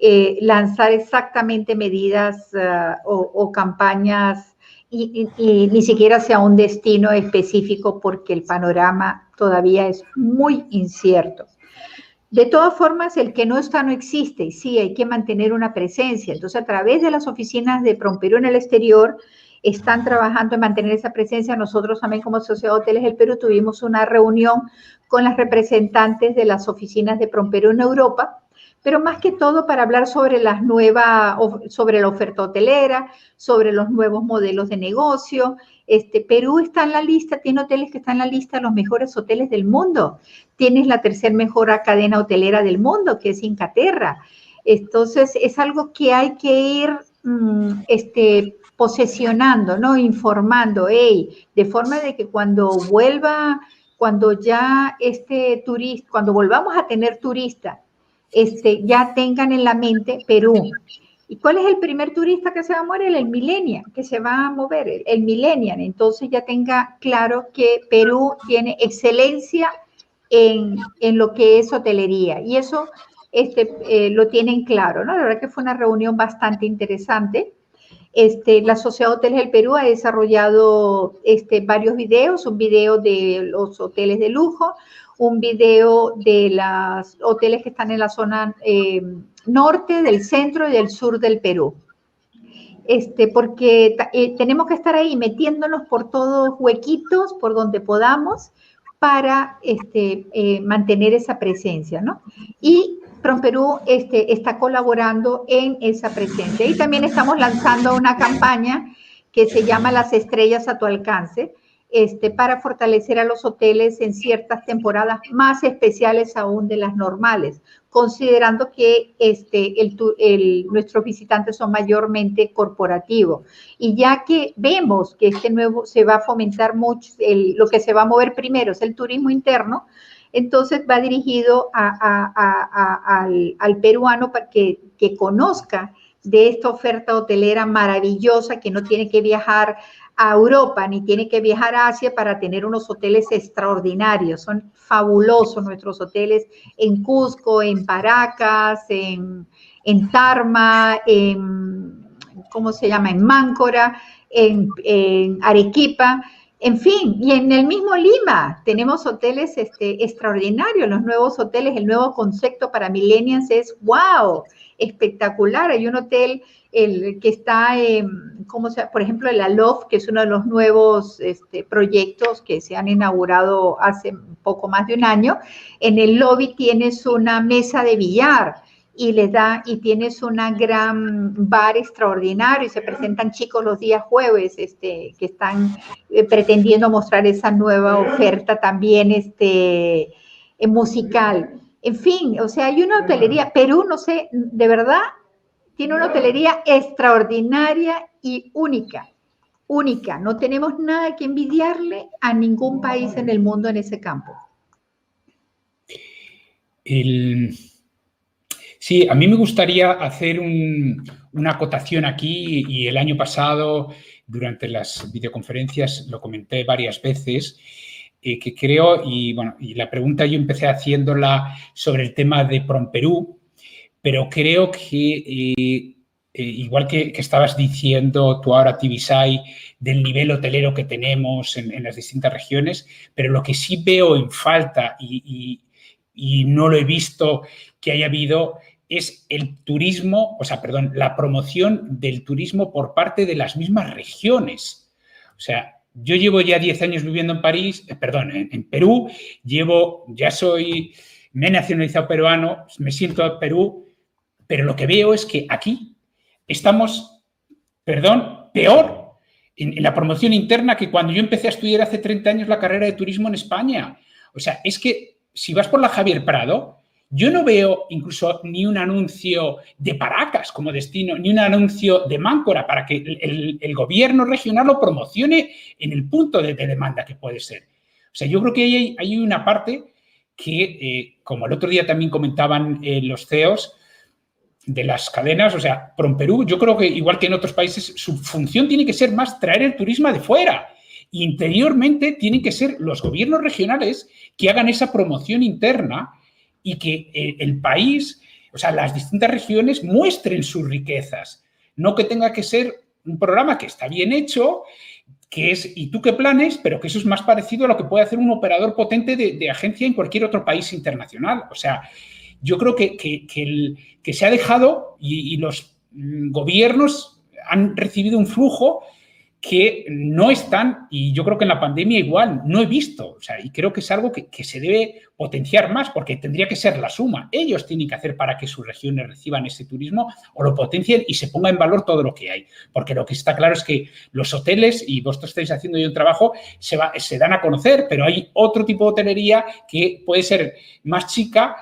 eh, lanzar exactamente medidas ah, o, campañas y, ni siquiera sea un destino específico porque el panorama todavía es muy incierto. De todas formas, el que no está no existe y sí hay que mantener una presencia. Entonces, a través de las oficinas de Promperú en el exterior, están trabajando en mantener esa presencia. Nosotros también como Sociedad de Hoteles del Perú tuvimos una reunión con las representantes de las oficinas de Promperú en Europa, pero más que todo para hablar sobre las nuevas, sobre la oferta hotelera, sobre los nuevos modelos de negocio. Este, Perú está en la lista, tiene hoteles que están en la lista de los mejores hoteles del mundo. Tienes la tercer mejor cadena hotelera del mundo, que es Incaterra. Entonces, es algo que hay que ir mm, este, posesionando, ¿no? Informando, hey, de forma de que cuando vuelva, cuando ya este turista, cuando volvamos a tener turista, este, ya tengan en la mente Perú. ¿Y cuál es el primer turista que se va a mover? El millennial, que se va a mover, el, el. Entonces ya tenga claro que Perú tiene excelencia en, en lo que es hotelería. Y eso este, eh, lo tienen claro, ¿no? La verdad que fue una reunión bastante interesante. Este, la Sociedad Hoteles del Perú ha desarrollado este, varios videos, un video de los hoteles de lujo, un video de los hoteles que están en la zona eh, norte, del centro y del sur del Perú. Este, porque eh, tenemos que estar ahí metiéndonos por todos huequitos, por donde podamos, para este, eh, mantener esa presencia, ¿no? Y PromPerú este, está colaborando en esa presencia. Y también estamos lanzando una campaña que se llama Las estrellas a tu alcance, este, para fortalecer a los hoteles en ciertas temporadas más especiales aún de las normales, considerando que este, el, nuestros visitantes son mayormente corporativos. Y ya que vemos que este nuevo se va a fomentar mucho, lo que se va a mover primero es el turismo interno, entonces va dirigido al, peruano para que conozca de esta oferta hotelera maravillosa que no tiene que viajar a Europa ni tiene que viajar a Asia para tener unos hoteles extraordinarios. Son fabulosos nuestros hoteles en Cusco, en Paracas, en, en Tarma, en, ¿cómo se llama? En Máncora, en, en Arequipa. En fin, y en el mismo Lima tenemos hoteles este, extraordinarios, los nuevos hoteles, el nuevo concepto para millennials es wow, espectacular. Hay un hotel el, que está, por ejemplo, el Alof, que es uno de los nuevos este, proyectos que se han inaugurado hace poco más de un año. En el lobby tienes una mesa de billar y le da y tienes una gran bar extraordinario y se presentan chicos los días jueves este, que están eh, pretendiendo mostrar esa nueva oferta también este, eh, musical. En fin, o sea, hay una hotelería, Perú, no sé, de verdad, tiene una hotelería extraordinaria y única. única. No tenemos nada que envidiarle a ningún país en el mundo en ese campo. Sí, a mí me gustaría hacer una acotación aquí y el año pasado, durante las videoconferencias, lo comenté varias veces, eh, que creo, y bueno, y la pregunta yo empecé haciéndola sobre el tema de Promperú, pero creo que eh, eh, igual que, estabas diciendo tú ahora, Tibisay, del nivel hotelero que tenemos en, las distintas regiones, pero lo que sí veo en falta y, no lo he visto que haya habido es el turismo, o sea, perdón, la promoción del turismo por parte de las mismas regiones. O sea, yo llevo ya 10 años viviendo en París, eh, perdón, en, Perú, llevo, ya soy, me he nacionalizado peruano, me siento a Perú, pero lo que veo es que aquí estamos, perdón, peor en, la promoción interna que cuando yo empecé a estudiar hace 30 años la carrera de turismo en España. O sea, es que si vas por la Javier Prado, yo no veo incluso ni un anuncio de Paracas como destino, ni un anuncio de Máncora para que el, gobierno regional lo promocione en el punto de, demanda que puede ser. O sea, yo creo que hay, una parte que, eh, como el otro día también comentaban eh, los CEOs, de las cadenas, o sea, Perú, yo creo que igual que en otros países, su función tiene que ser más traer el turismo de fuera. Interiormente tienen que ser los gobiernos regionales que hagan esa promoción interna y que eh, el país, o sea, las distintas regiones muestren sus riquezas. No que tenga que ser un programa que está bien hecho, que es ¿y tú qué planes? Pero que eso es más parecido a lo que puede hacer un operador potente de, de agencia en cualquier otro país internacional. O sea, yo creo que, que, se ha dejado y, los gobiernos han recibido un flujo que no están, y yo creo que en la pandemia igual, no he visto, o sea, y creo que es algo que, se debe potenciar más, porque tendría que ser la suma. Ellos tienen que hacer para que sus regiones reciban ese turismo o lo potencien y se ponga en valor todo lo que hay. Porque lo que está claro es que los hoteles, y vosotros estáis haciendo yo un trabajo, se, va, se dan a conocer, pero hay otro tipo de hotelería que puede ser más chica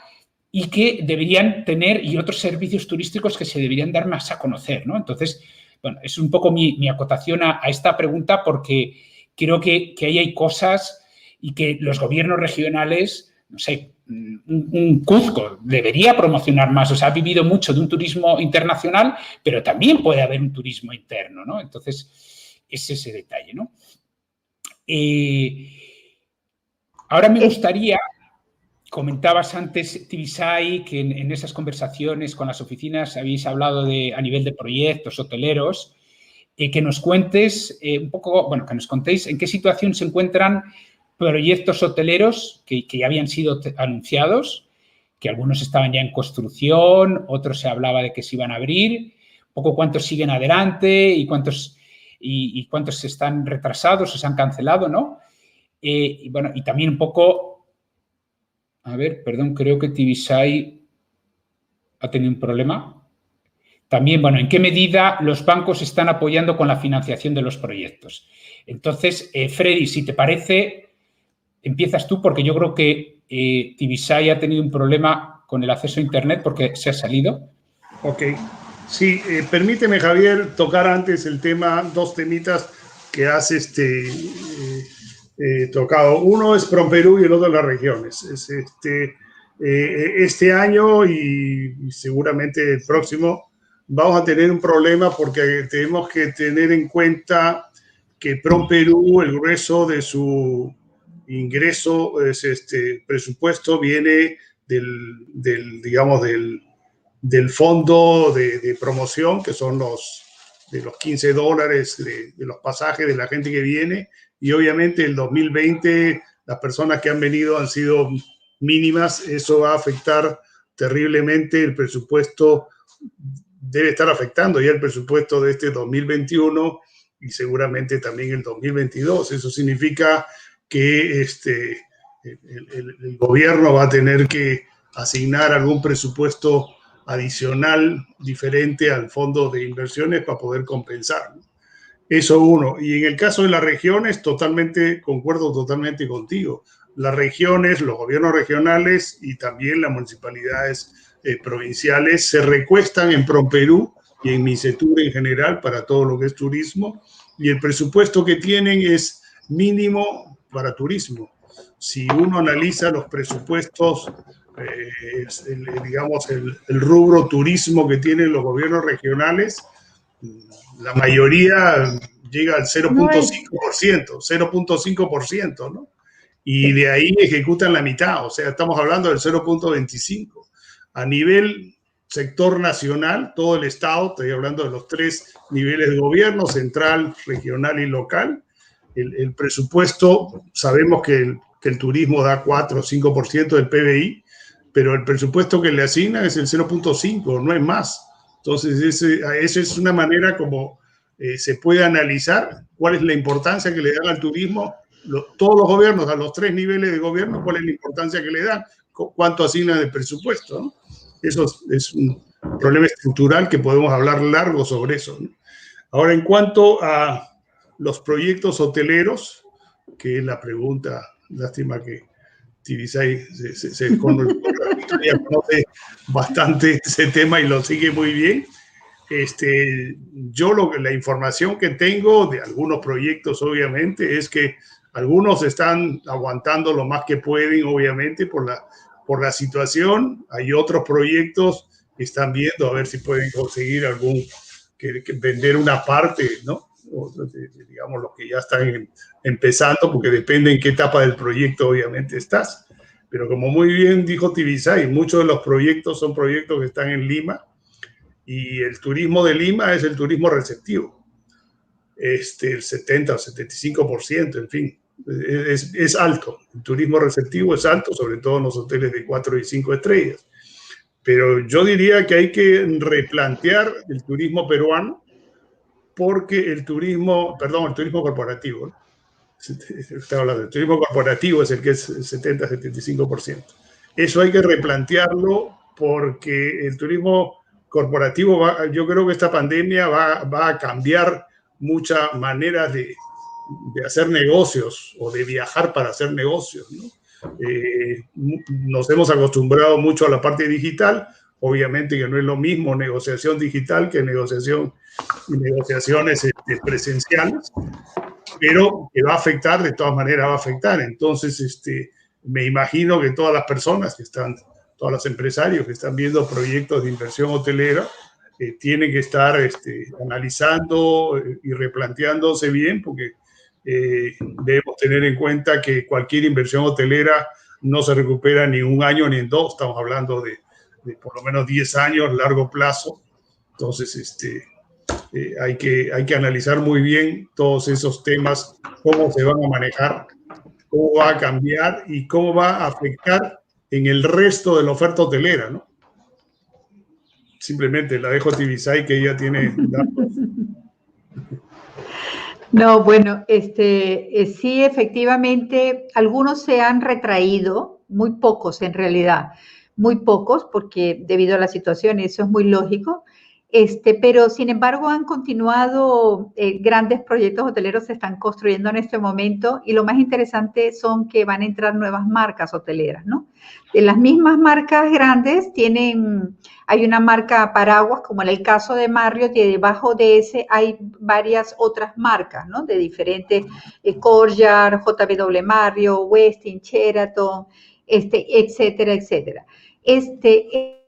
y que deberían tener, y otros servicios turísticos que se deberían dar más a conocer, ¿no? Entonces, bueno, es un poco mi, acotación a, esta pregunta porque creo que, ahí hay cosas y que los gobiernos regionales, no sé, un, Cuzco debería promocionar más, o sea, ha vivido mucho de un turismo internacional, pero también puede haber un turismo interno, ¿no? Entonces, es ese detalle, ¿no? Eh, ahora me gustaría Comentabas antes, Tibisay, que en, esas conversaciones con las oficinas habéis hablado de, a nivel de proyectos hoteleros, eh, que nos cuentes eh, un poco, bueno, que nos contéis en qué situación se encuentran proyectos hoteleros que, ya habían sido anunciados, que algunos estaban ya en construcción, otros se hablaba de que se iban a abrir, un poco cuántos siguen adelante y cuántos, y, cuántos están retrasados o se han cancelado, ¿no? Eh, y bueno, y también un poco a ver, perdón, creo que Tibisay ha tenido un problema. También, bueno, ¿en qué medida los bancos están apoyando con la financiación de los proyectos? Entonces, eh, Freddy, si te parece, empiezas tú porque yo creo que eh, Tibisay ha tenido un problema con el acceso a Internet porque se ha salido. Ok. Sí, eh, permíteme, Javier, tocar antes el tema, dos temitas que hace este, eh, tocado. Uno es Perú y el otro las regiones. Es este, eh, este año y, seguramente el próximo vamos a tener un problema porque tenemos que tener en cuenta que Perú, el grueso de su ingreso, es este presupuesto viene del, del digamos, del, del fondo de, de, promoción, que son los de los 15 dólares de, de, los pasajes de la gente que viene y obviamente el 2020 las personas que han venido han sido mínimas, eso va a afectar terriblemente el presupuesto, debe estar afectando ya el presupuesto de este 2021 y seguramente también el 2022. Eso significa que este, el, el gobierno va a tener que asignar algún presupuesto adicional diferente al fondo de inversiones para poder compensar. Eso uno. Y en el caso de las regiones, totalmente, concuerdo totalmente contigo. Las regiones, los gobiernos regionales y también las municipalidades eh, provinciales se recuestan en ProPerú y en Misetur en general para todo lo que es turismo y el presupuesto que tienen es mínimo para turismo. Si uno analiza los presupuestos, eh, digamos, el, rubro turismo que tienen los gobiernos regionales, la mayoría llega al 0.5%, 0.5%, ¿no? Y de ahí ejecutan la mitad, o sea, estamos hablando del 0.25. A nivel sector nacional, todo el Estado, estoy hablando de los tres niveles de gobierno, central, regional y local, el, presupuesto, sabemos que el, que el, turismo da 4 o 5% del PBI, pero el presupuesto que le asignan es el 0.5, no es más. Entonces, esa es una manera como eh, se puede analizar cuál es la importancia que le dan al turismo todos los gobiernos, a los tres niveles de gobierno, cuál es la importancia que le dan, cuánto asignan de presupuesto. Eso es, un problema estructural que podemos hablar largo sobre eso. Ahora, en cuanto a los proyectos hoteleros, que es la pregunta, lástima que Tibisay se, se, se conoce bastante ese tema y lo sigue muy bien. Este, yo lo, la información que tengo de algunos proyectos, obviamente, es que algunos están aguantando lo más que pueden, obviamente, por la, por la situación. Hay otros proyectos que están viendo a ver si pueden conseguir algún, que, vender una parte, ¿no? Digamos, los que ya están em, empezando, porque depende en qué etapa del proyecto, obviamente, estás. Pero como muy bien dijo Tibisay, muchos de los proyectos son proyectos que están en Lima y el turismo de Lima es el turismo receptivo. Este, el 70 o 75%, en fin, es, es, alto. El turismo receptivo es alto, sobre todo en los hoteles de 4 y 5 estrellas. Pero yo diría que hay que replantear el turismo peruano porque el turismo, perdón, el turismo corporativo, Estaba hablando, el turismo corporativo es el que es 70-75%. Eso hay que replantearlo porque el turismo corporativo, va, yo creo que esta pandemia va, va a cambiar muchas maneras de, de, hacer negocios o de viajar para hacer negocios. Eh, nos hemos acostumbrado mucho a la parte digital, obviamente que no es lo mismo negociación digital que negociación negociaciones este, presenciales, pero que va a afectar, de todas maneras va a afectar. Entonces, este, me imagino que todas las personas que están todos los empresarios que están viendo proyectos de inversión hotelera eh, tienen que estar este, analizando eh, y replanteándose bien porque eh, debemos tener en cuenta que cualquier inversión hotelera no se recupera ni un año ni en dos, estamos hablando de, por lo menos 10 años, largo plazo. Entonces, este, hay, que, hay que analizar muy bien todos esos temas, cómo se van a manejar, cómo va a cambiar y cómo va a afectar en el resto de la oferta hotelera, ¿no? Simplemente la dejo a Tibisay que ella tiene datos. No, bueno, este, eh, sí, efectivamente, algunos se han retraído, muy pocos en realidad, muy pocos, porque debido a la situación, eso es muy lógico, este, pero sin embargo han continuado, eh, grandes proyectos hoteleros se están construyendo en este momento y lo más interesante son que van a entrar nuevas marcas hoteleras, ¿no? De las mismas marcas grandes tienen, hay una marca paraguas como en el caso de Marriott y debajo de ese hay varias otras marcas, ¿no? De diferentes, eh, JW Marriott, Westin, Sheraton, este, etcétera, etcétera. Este, eh,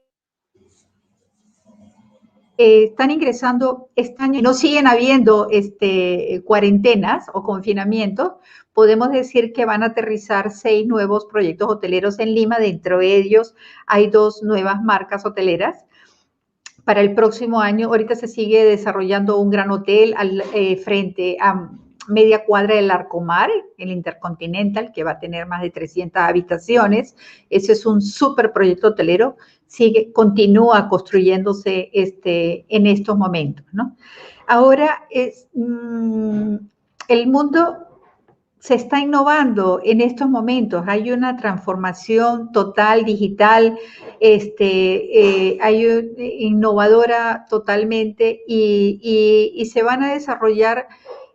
están ingresando este no siguen habiendo este, cuarentenas o confinamientos, podemos decir que van a aterrizar seis nuevos proyectos hoteleros en Lima. Dentro de ellos hay dos nuevas marcas hoteleras. Para el próximo año, ahorita se sigue desarrollando un gran hotel al, eh, frente a media cuadra del Arcomar, el Intercontinental, que va a tener más de 300 habitaciones. Ese es un súper proyecto hotelero sigue, continúa construyéndose este, en estos momentos, ¿no? Ahora, es, mm, el mundo se está innovando en estos momentos, hay una transformación total, digital, este, eh, hay innovadora totalmente y, y, se van a desarrollar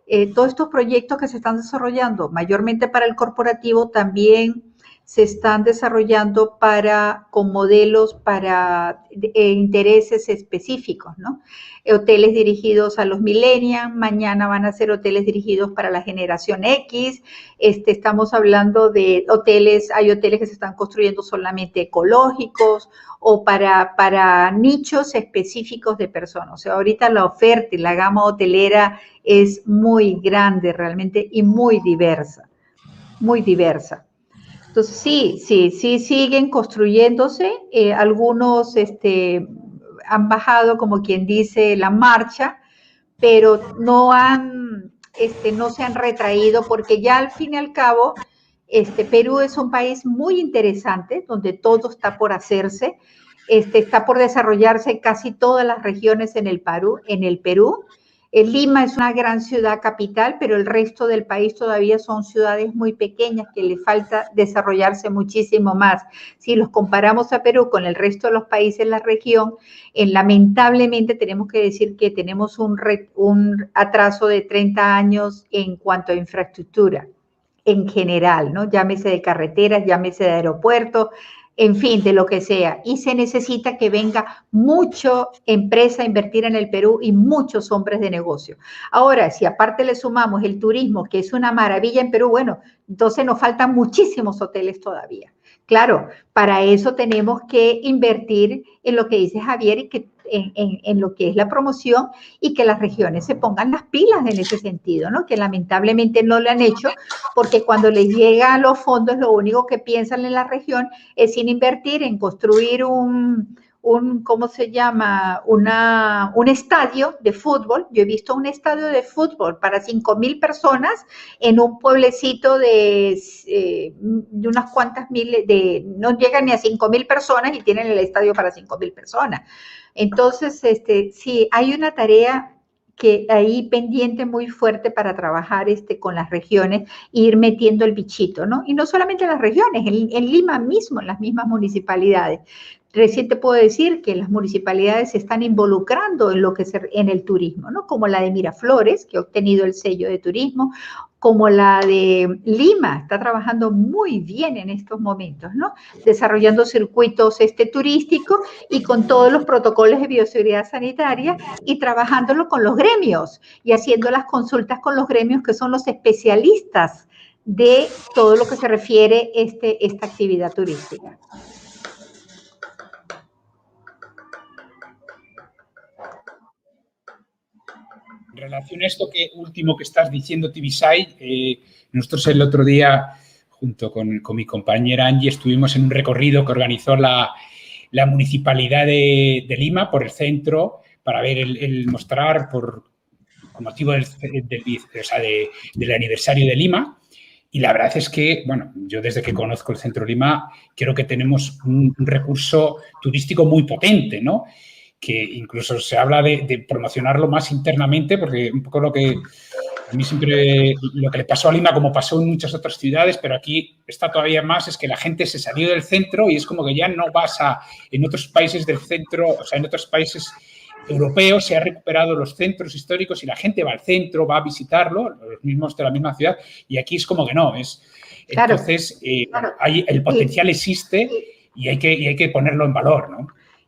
eh, todos estos proyectos que se están desarrollando, mayormente para el corporativo, también se están desarrollando para, con modelos para eh, intereses específicos, ¿no? Hoteles dirigidos a los millennials, mañana van a ser hoteles dirigidos para la generación X, este, estamos hablando de hoteles, hay hoteles que se están construyendo solamente ecológicos o para, para nichos específicos de personas. O sea, ahorita la oferta y la gama hotelera es muy grande realmente y muy diversa, muy diversa. Entonces, sí, sí, sí siguen construyéndose. Eh, algunos este, han bajado, como quien dice, la marcha, pero no han, este, no se han retraído porque ya al fin y al cabo, este, Perú es un país muy interesante, donde todo está por hacerse, este, está por desarrollarse casi todas las regiones en el Perú, en el Perú Lima es una gran ciudad capital, pero el resto del país todavía son ciudades muy pequeñas que le falta desarrollarse muchísimo más. Si los comparamos a Perú con el resto de los países de la región, lamentablemente tenemos que decir que tenemos un, un atraso de 30 años en cuanto a infraestructura en general, ¿no? Llámese de carreteras, llámese de aeropuertos, en fin, de lo que sea. Y se necesita que venga mucho empresa a invertir en el Perú y muchos hombres de negocio. Ahora, si aparte le sumamos el turismo, que es una maravilla en Perú, bueno, entonces nos faltan muchísimos hoteles todavía. Claro, para eso tenemos que invertir en lo que dice Javier y que en, lo que es la promoción y que las regiones se pongan las pilas en ese sentido, ¿no? Que lamentablemente no lo han hecho porque cuando les llegan los fondos lo único que piensan en la región es sin invertir en construir un, un, ¿cómo se llama? Una, un estadio de fútbol. Yo he visto un estadio de fútbol para 5 mil personas en un pueblecito de, eh, de, unas cuantas miles, de, no llegan ni a 5 mil personas y tienen el estadio para 5 mil personas. Entonces, este, sí, hay una tarea que ahí pendiente muy fuerte para trabajar este, con las regiones e ir metiendo el bichito, ¿no? Y no solamente en las regiones, en Lima mismo, en las mismas municipalidades. Recién te puedo decir que las municipalidades se están involucrando en lo que se, en el turismo, ¿no? Como la de Miraflores, que ha obtenido el sello de turismo, como la de Lima, está trabajando muy bien en estos momentos, ¿no? Desarrollando circuitos este, turísticos y con todos los protocolos de bioseguridad sanitaria y trabajándolo con los gremios y haciendo las consultas con los gremios que son los especialistas de todo lo que se refiere este, esta actividad turística. En relación a esto que último que estás diciendo, Tibisay, eh, nosotros el otro día, junto con, mi compañera Angie, estuvimos en un recorrido que organizó la, Municipalidad de, Lima por el centro para ver el, mostrar por motivo del, del aniversario de Lima. Y la verdad es que, bueno, yo desde que conozco el Centro Lima, creo que tenemos un recurso turístico muy potente, ¿no? Que incluso se habla de, promocionarlo más internamente, porque un poco lo que a mí siempre, lo que le pasó a Lima, como pasó en muchas otras ciudades, pero aquí está todavía más, es que la gente se salió del centro y es como que ya no vas a, en otros países del centro, o sea, en otros países europeos se han recuperado los centros históricos y la gente va al centro, va a visitarlo, los mismos de la misma ciudad, y aquí es como que no, es... entonces, eh, el potencial existe y hay, que, y hay que ponerlo en valor, ¿no?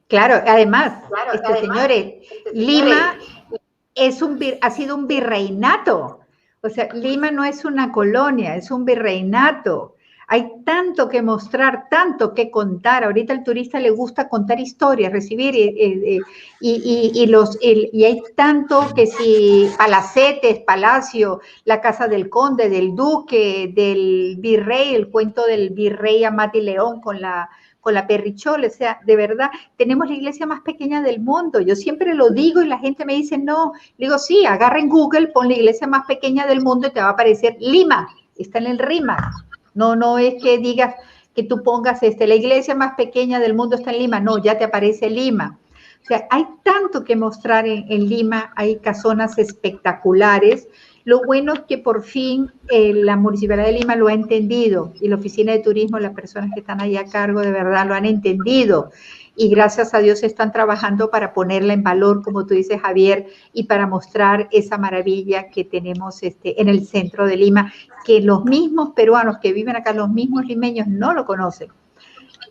Claro, además, este, señores, Lima es un, ha sido un virreinato. O sea, Lima no es una colonia, es un virreinato. Hay tanto que mostrar, tanto que contar. Ahorita al turista le gusta contar historias, recibir eh, eh, y, y, los, y hay tanto que si palacetes, palacio, la casa del conde, del duque, del virrey, el cuento del virrey Amati León con la con la perrichola, o sea, de verdad, tenemos la iglesia más pequeña del mundo. Yo siempre lo digo y la gente me dice, no, digo, sí, agarra en Google, pon la iglesia más pequeña del mundo y te va a aparecer Lima, está en el RIMA. No, no es que digas que tú pongas este, la iglesia más pequeña del mundo está en Lima, no, ya te aparece Lima. O sea, hay tanto que mostrar en Lima, hay casonas espectaculares Lo bueno es que por fin eh, la Municipalidad de Lima lo ha entendido y la Oficina de Turismo, las personas que están ahí a cargo de verdad lo han entendido y gracias a Dios están trabajando para ponerla en valor, como tú dices, Javier, y para mostrar esa maravilla que tenemos este, en el centro de Lima, que los mismos peruanos que viven acá, los mismos limeños, no lo conocen.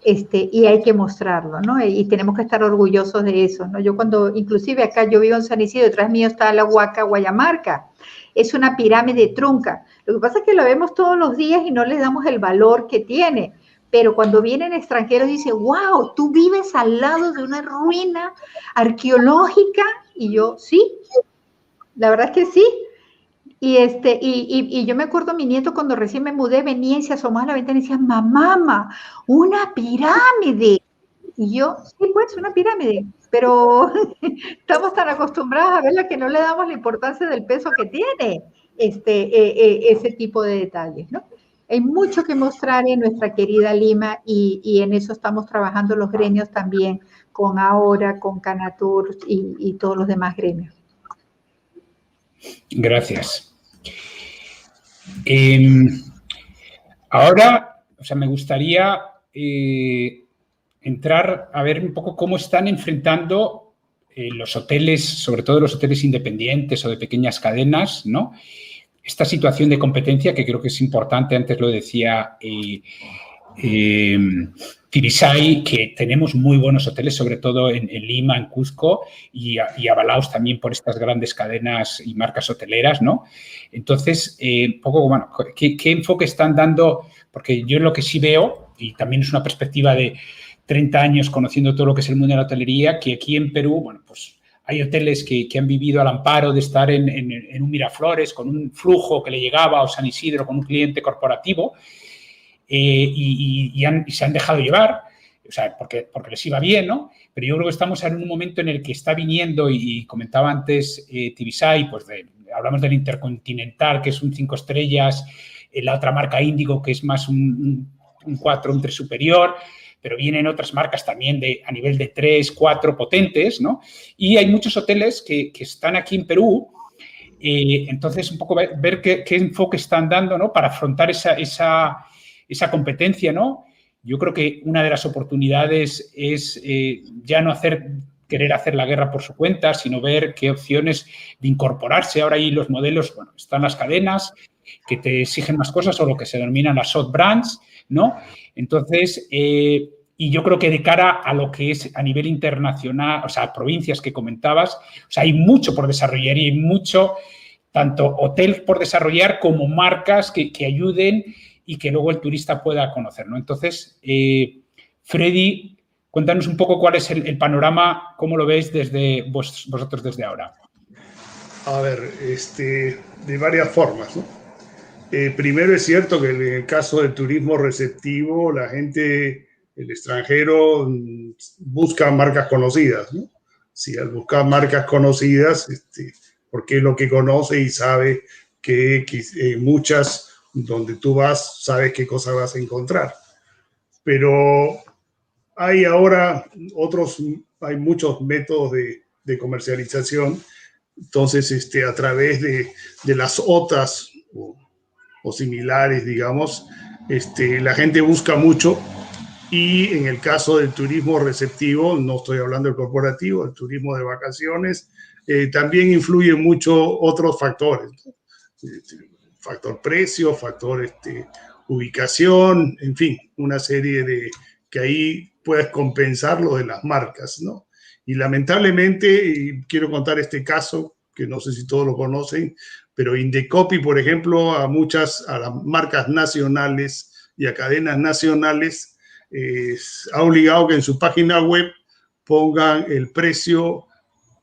Este, y hay que mostrarlo, ¿no? Y tenemos que estar orgullosos de eso, ¿no? Yo cuando, inclusive acá yo vivo en San Isidro, detrás mío está la Huaca Guayamarca, es una pirámide trunca. Lo que pasa es que la vemos todos los días y no le damos el valor que tiene pero cuando vienen extranjeros dicen, wow, tú vives al lado de una ruina arqueológica. Y yo, sí, la verdad es que sí. Y, este, y, y, yo me acuerdo, mi nieto cuando recién me mudé venía y se asomaba a la ventana y decía, mamá, una pirámide. Y yo, sí, pues, una pirámide, pero estamos tan acostumbrados a verla que no le damos la importancia del peso que tiene este, eh, eh, ese tipo de detalles, ¿no? Hay mucho que mostrar en nuestra querida Lima y, en eso estamos trabajando los gremios también, con Ahora, con Canatur y, todos los demás gremios. Gracias. Em, ahora, o sea, me gustaría eh, entrar a ver un poco cómo están enfrentando eh, los hoteles, sobre todo los hoteles independientes o de pequeñas cadenas, ¿no? esta situación de competencia que creo que es importante, antes lo decía eh, que tenemos muy buenos hoteles, sobre todo en, Lima, en Cuzco, y, avalados también por estas grandes cadenas y marcas hoteleras, ¿no? Entonces, eh, poco, bueno, ¿qué, ¿qué, enfoque están dando? Porque yo lo que sí veo, y también es una perspectiva de 30 años conociendo todo lo que es el mundo de la hotelería, que aquí en Perú, bueno, pues hay hoteles que, han vivido al amparo de estar en, un Miraflores con un flujo que le llegaba o San Isidro con un cliente corporativo eh, y, se han dejado llevar, o sea, porque, porque les iba bien, ¿no? Pero yo creo que estamos en un momento en el que está viniendo, y, comentaba antes eh, Tibisay, pues hablamos del Intercontinental, que es un cinco estrellas, eh, la otra marca Índigo, que es más un, un, un 4, un 3 superior, pero vienen otras marcas también de, a nivel de 3, 4 potentes, ¿no? Y hay muchos hoteles que, están aquí en Perú. Eh, entonces, un poco ver, qué, enfoque están dando, ¿no? Para afrontar esa, esa, competencia, ¿no? Yo creo que una de las oportunidades es eh, ya no hacer querer hacer la guerra por su cuenta, sino ver qué opciones de incorporarse. Ahora ahí los modelos, bueno, están las cadenas que te exigen más cosas o lo que se denominan las soft brands, ¿no? Entonces, eh, y yo creo que de cara a lo que es a nivel internacional, o sea, provincias que comentabas, o sea, hay mucho por desarrollar y hay mucho, tanto hotel por desarrollar como marcas que, ayuden y que luego el turista pueda conocer, ¿no? Entonces, eh, Freddy, cuéntanos un poco cuál es el, panorama, cómo lo veis desde vosotros desde ahora. A ver, este, de varias formas, ¿no? Eh, primero es cierto que en el caso del turismo receptivo, la gente, el extranjero, mm, busca marcas conocidas. ¿no? Si al buscar marcas conocidas, este, porque es lo que conoce y sabe que, que muchas donde tú vas, sabes qué cosa vas a encontrar. Pero hay ahora otros, hay muchos métodos de, comercialización. Entonces, este, a través de, de las otras o similares, digamos, este, la gente busca mucho y en el caso del turismo receptivo, no estoy hablando del corporativo, el turismo de vacaciones, eh, también influye mucho otros factores. Este, factor precio, factor este, ubicación, en fin, una serie de que ahí puedes compensar lo de las marcas, ¿no? Y lamentablemente, y quiero contar este caso, que no sé si todos lo conocen, pero Indecopy, por ejemplo, a muchas, a las marcas nacionales y a cadenas nacionales, ha obligado que en su página web pongan el precio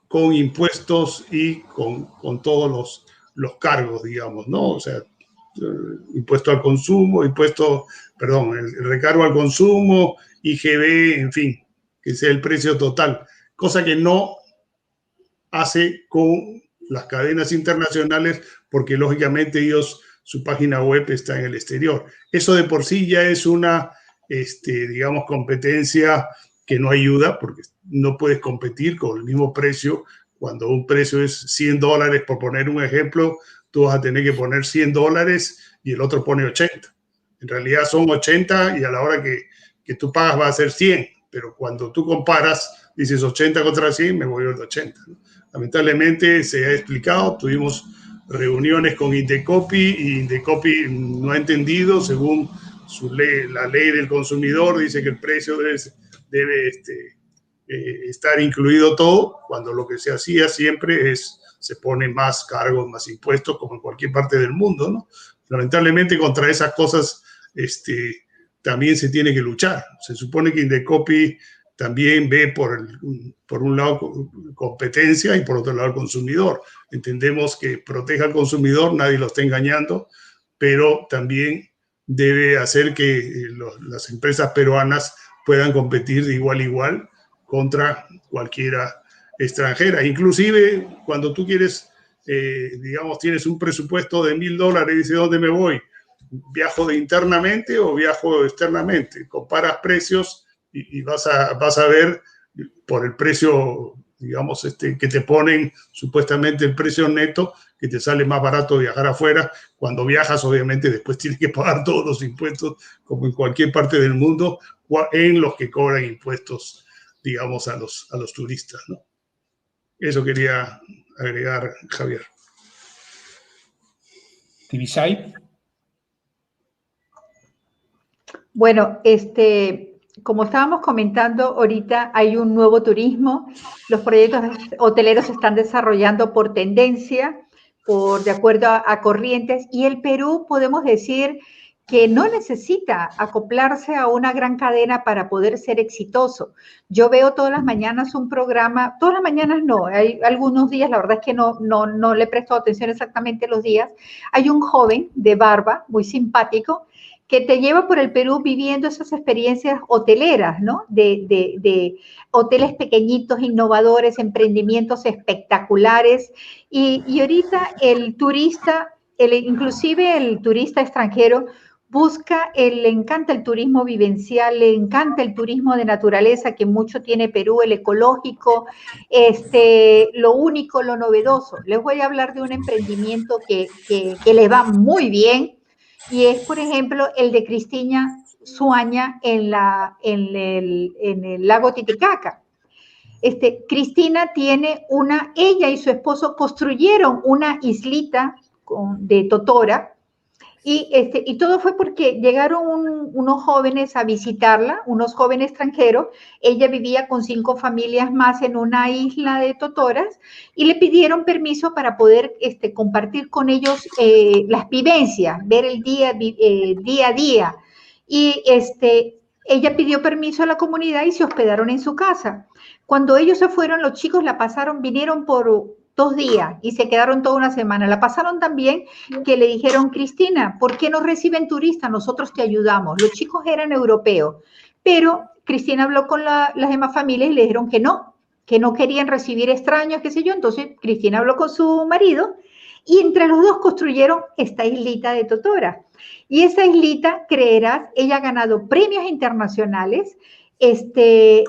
con impuestos y con, con todos los, los cargos, digamos, ¿no? O sea, eh, impuesto al consumo, impuesto, perdón, el recargo al consumo, IGB, en fin, que sea el precio total, cosa que no hace con las cadenas internacionales porque lógicamente ellos, su página web está en el exterior. Eso de por sí ya es una, este, digamos, competencia que no ayuda porque no puedes competir con el mismo precio cuando un precio es 100 dólares, por poner un ejemplo, tú vas a tener que poner 100 dólares y el otro pone 80. En realidad son 80 y a la hora que, que tú pagas va a ser 100, pero cuando tú comparas, dices 80 contra 100, me voy al 80. Lamentablemente se ha explicado, tuvimos reuniones con Indecopi y Indecopi no ha entendido, según su ley, la ley del consumidor, dice que el precio debe, debe este, eh, estar incluido todo, cuando lo que se hacía siempre es, se pone más cargos, más impuestos, como en cualquier parte del mundo, ¿no? Lamentablemente contra esas cosas este, también se tiene que luchar. Se supone que Indecopi también ve por, el, por un lado competencia y por otro lado el consumidor. Entendemos que proteja al consumidor, nadie lo está engañando, pero también debe hacer que eh, las empresas peruanas puedan competir de igual a igual contra cualquiera extranjera. Inclusive cuando tú quieres, eh, digamos, tienes un presupuesto de mil dólares y dices, ¿dónde me voy? ¿Viajo de internamente o viajo externamente? Comparas precios y, vas, a, vas a ver por el precio, digamos, este, que te ponen supuestamente el precio neto, que te sale más barato viajar afuera. Cuando viajas, obviamente, después tienes que pagar todos los impuestos, como en cualquier parte del mundo, en los que cobran impuestos, digamos, a los, a los turistas. ¿no? Eso quería agregar, Javier. Tibisay. Bueno, este, como estábamos comentando ahorita, hay un nuevo turismo. Los proyectos hoteleros se están desarrollando por tendencia, por de acuerdo a, corrientes. Y el Perú, podemos decir que no necesita acoplarse a una gran cadena para poder ser exitoso. Yo veo todas las mañanas un programa, todas las mañanas no, hay algunos días, la verdad es que no, no, no le presto atención exactamente los días. Hay un joven de barba, muy simpático, que te lleva por el Perú viviendo esas experiencias hoteleras, ¿no? De, de, hoteles pequeñitos, innovadores, emprendimientos espectaculares. Y, y ahorita el turista, el, inclusive el turista extranjero, busca, le encanta el turismo vivencial, le encanta el turismo de naturaleza que mucho tiene Perú, el ecológico, este, lo único, lo novedoso. Les voy a hablar de un emprendimiento que, que, le va muy bien, y es, por ejemplo, el de Cristina Suaña en, la, en, el, en el lago Titicaca. Este, Cristina tiene una, ella y su esposo construyeron una islita de Totora, y, este, y todo fue porque llegaron unos jóvenes a visitarla, unos jóvenes extranjeros. Ella vivía con cinco familias más en una isla de Totoras y le pidieron permiso para poder este, compartir con ellos eh, las vivencias, ver el día, eh, día a día. Y este, ella pidió permiso a la comunidad y se hospedaron en su casa. Cuando ellos se fueron, los chicos la pasaron, vinieron por dos días y se quedaron toda una semana. La pasaron también que le dijeron, Cristina, ¿por qué no reciben turistas? Nosotros te ayudamos. Los chicos eran europeos, pero Cristina habló con las demás familias y le dijeron que no, que no querían recibir extraños, qué sé yo. Entonces Cristina habló con su marido y entre los dos construyeron esta islita de Totora. Y esa islita, creerás, ella ha ganado premios internacionales. Este,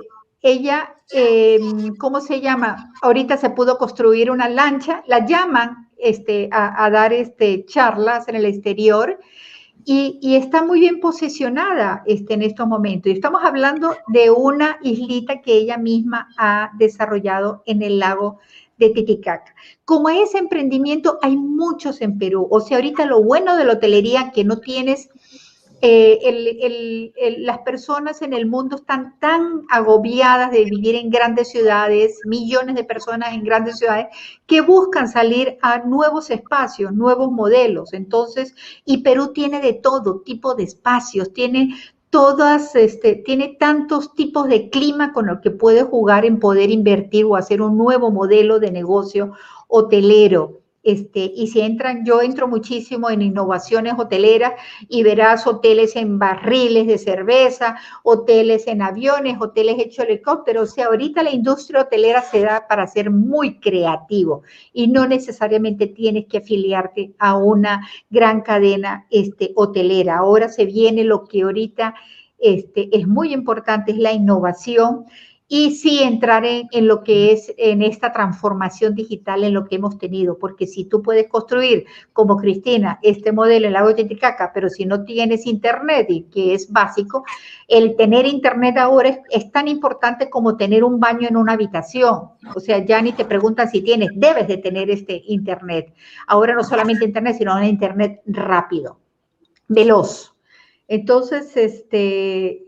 ella, em, ¿cómo se llama? Ahorita se pudo construir una lancha, la llaman este, a, dar este, charlas en el exterior y, está muy bien posicionada este, en estos momentos. Y estamos hablando de una islita que ella misma ha desarrollado en el lago de Titicaca. Como ese emprendimiento hay muchos en Perú. O sea, ahorita lo bueno de la hotelería que no tienes eh, las personas en el mundo están tan agobiadas de vivir en grandes ciudades, millones de personas en grandes ciudades, que buscan salir a nuevos espacios, nuevos modelos. Entonces, y Perú tiene de todo tipo de espacios, tiene todas, este, tiene tantos tipos de clima con los que puede jugar en poder invertir o hacer un nuevo modelo de negocio hotelero. Este, y si entran, yo entro muchísimo en innovaciones hoteleras y verás hoteles en barriles de cerveza, hoteles en aviones, hoteles hechos helicópteros. O sea, ahorita la industria hotelera se da para ser muy creativo y no necesariamente tienes que afiliarte a una gran cadena este, hotelera. Ahora se viene lo que ahorita este, es muy importante, es la innovación y sí entrar en, en, lo que es en esta transformación digital en lo que hemos tenido, porque si tú puedes construir como Cristina este modelo en lago Titicaca, pero si no tienes internet y que es básico, el tener internet ahora es, es, tan importante como tener un baño en una habitación. O sea, ya ni te preguntan si tienes, debes de tener este internet. Ahora no solamente internet, sino un internet rápido, veloz. Entonces, este,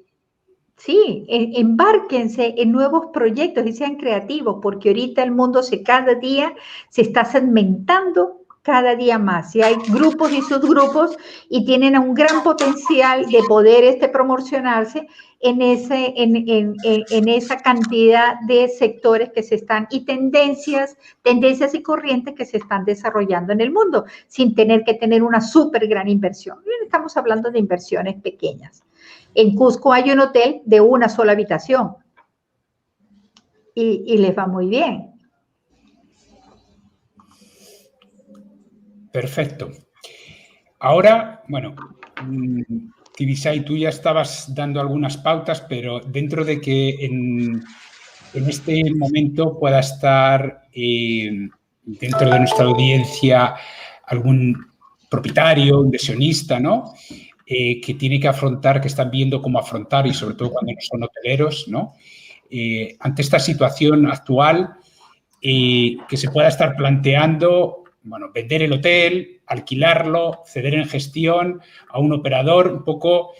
Sí, embárquense en nuevos proyectos y sean creativos, porque ahorita el mundo se cada día se está segmentando cada día más. Y hay grupos y subgrupos y tienen un gran potencial de poder este, promocionarse en, ese, en, en, en, esa cantidad de sectores que se están y tendencias, tendencias y corrientes que se están desarrollando en el mundo, sin tener que tener una súper gran inversión. Estamos hablando de inversiones pequeñas. En Cusco hay un hotel de una sola habitación y, y les va muy bien. Perfecto. Ahora, bueno, mm, Tibisay, tú ya estabas dando algunas pautas, pero dentro de que en, en este momento pueda estar eh, dentro de nuestra audiencia algún propietario, inversionista, ¿no? Eh, que tiene que afrontar, que están viendo cómo afrontar y sobre todo cuando no son hoteleros, ¿no? Eh, ante esta situación actual, eh, que se pueda estar planteando, bueno, vender el hotel, alquilarlo, ceder en gestión a un operador, un poco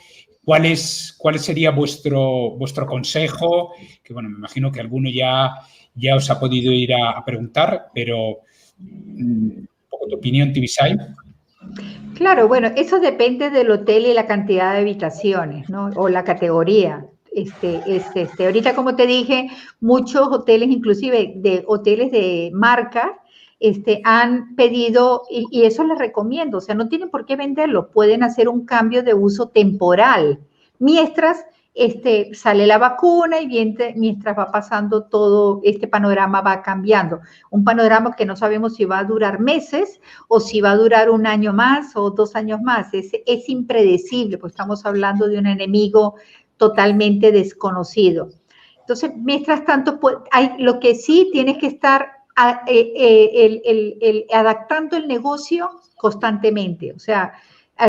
cuál, es, cuál sería vuestro, vuestro consejo, que bueno, me imagino que alguno ya, ya os ha podido ir a, preguntar, pero mm, un poco tu opinión, Tibisay. Claro, bueno, eso depende del hotel y la cantidad de habitaciones, ¿no? O la categoría. Este, este, este. Ahorita, como te dije, muchos hoteles, inclusive de hoteles de marca, este, han pedido, y, y, eso les recomiendo, o sea, no tienen por qué venderlo, pueden hacer un cambio de uso temporal, mientras este, sale la vacuna y mientras va pasando todo este panorama va cambiando. Un panorama que no sabemos si va a durar meses o si va a durar un año más o dos años más. Es, es impredecible, pues estamos hablando de un enemigo totalmente desconocido. Entonces, mientras tanto, pues, hay, lo que sí tienes que estar a, eh, eh, el, el, el, adaptando el negocio constantemente, o sea,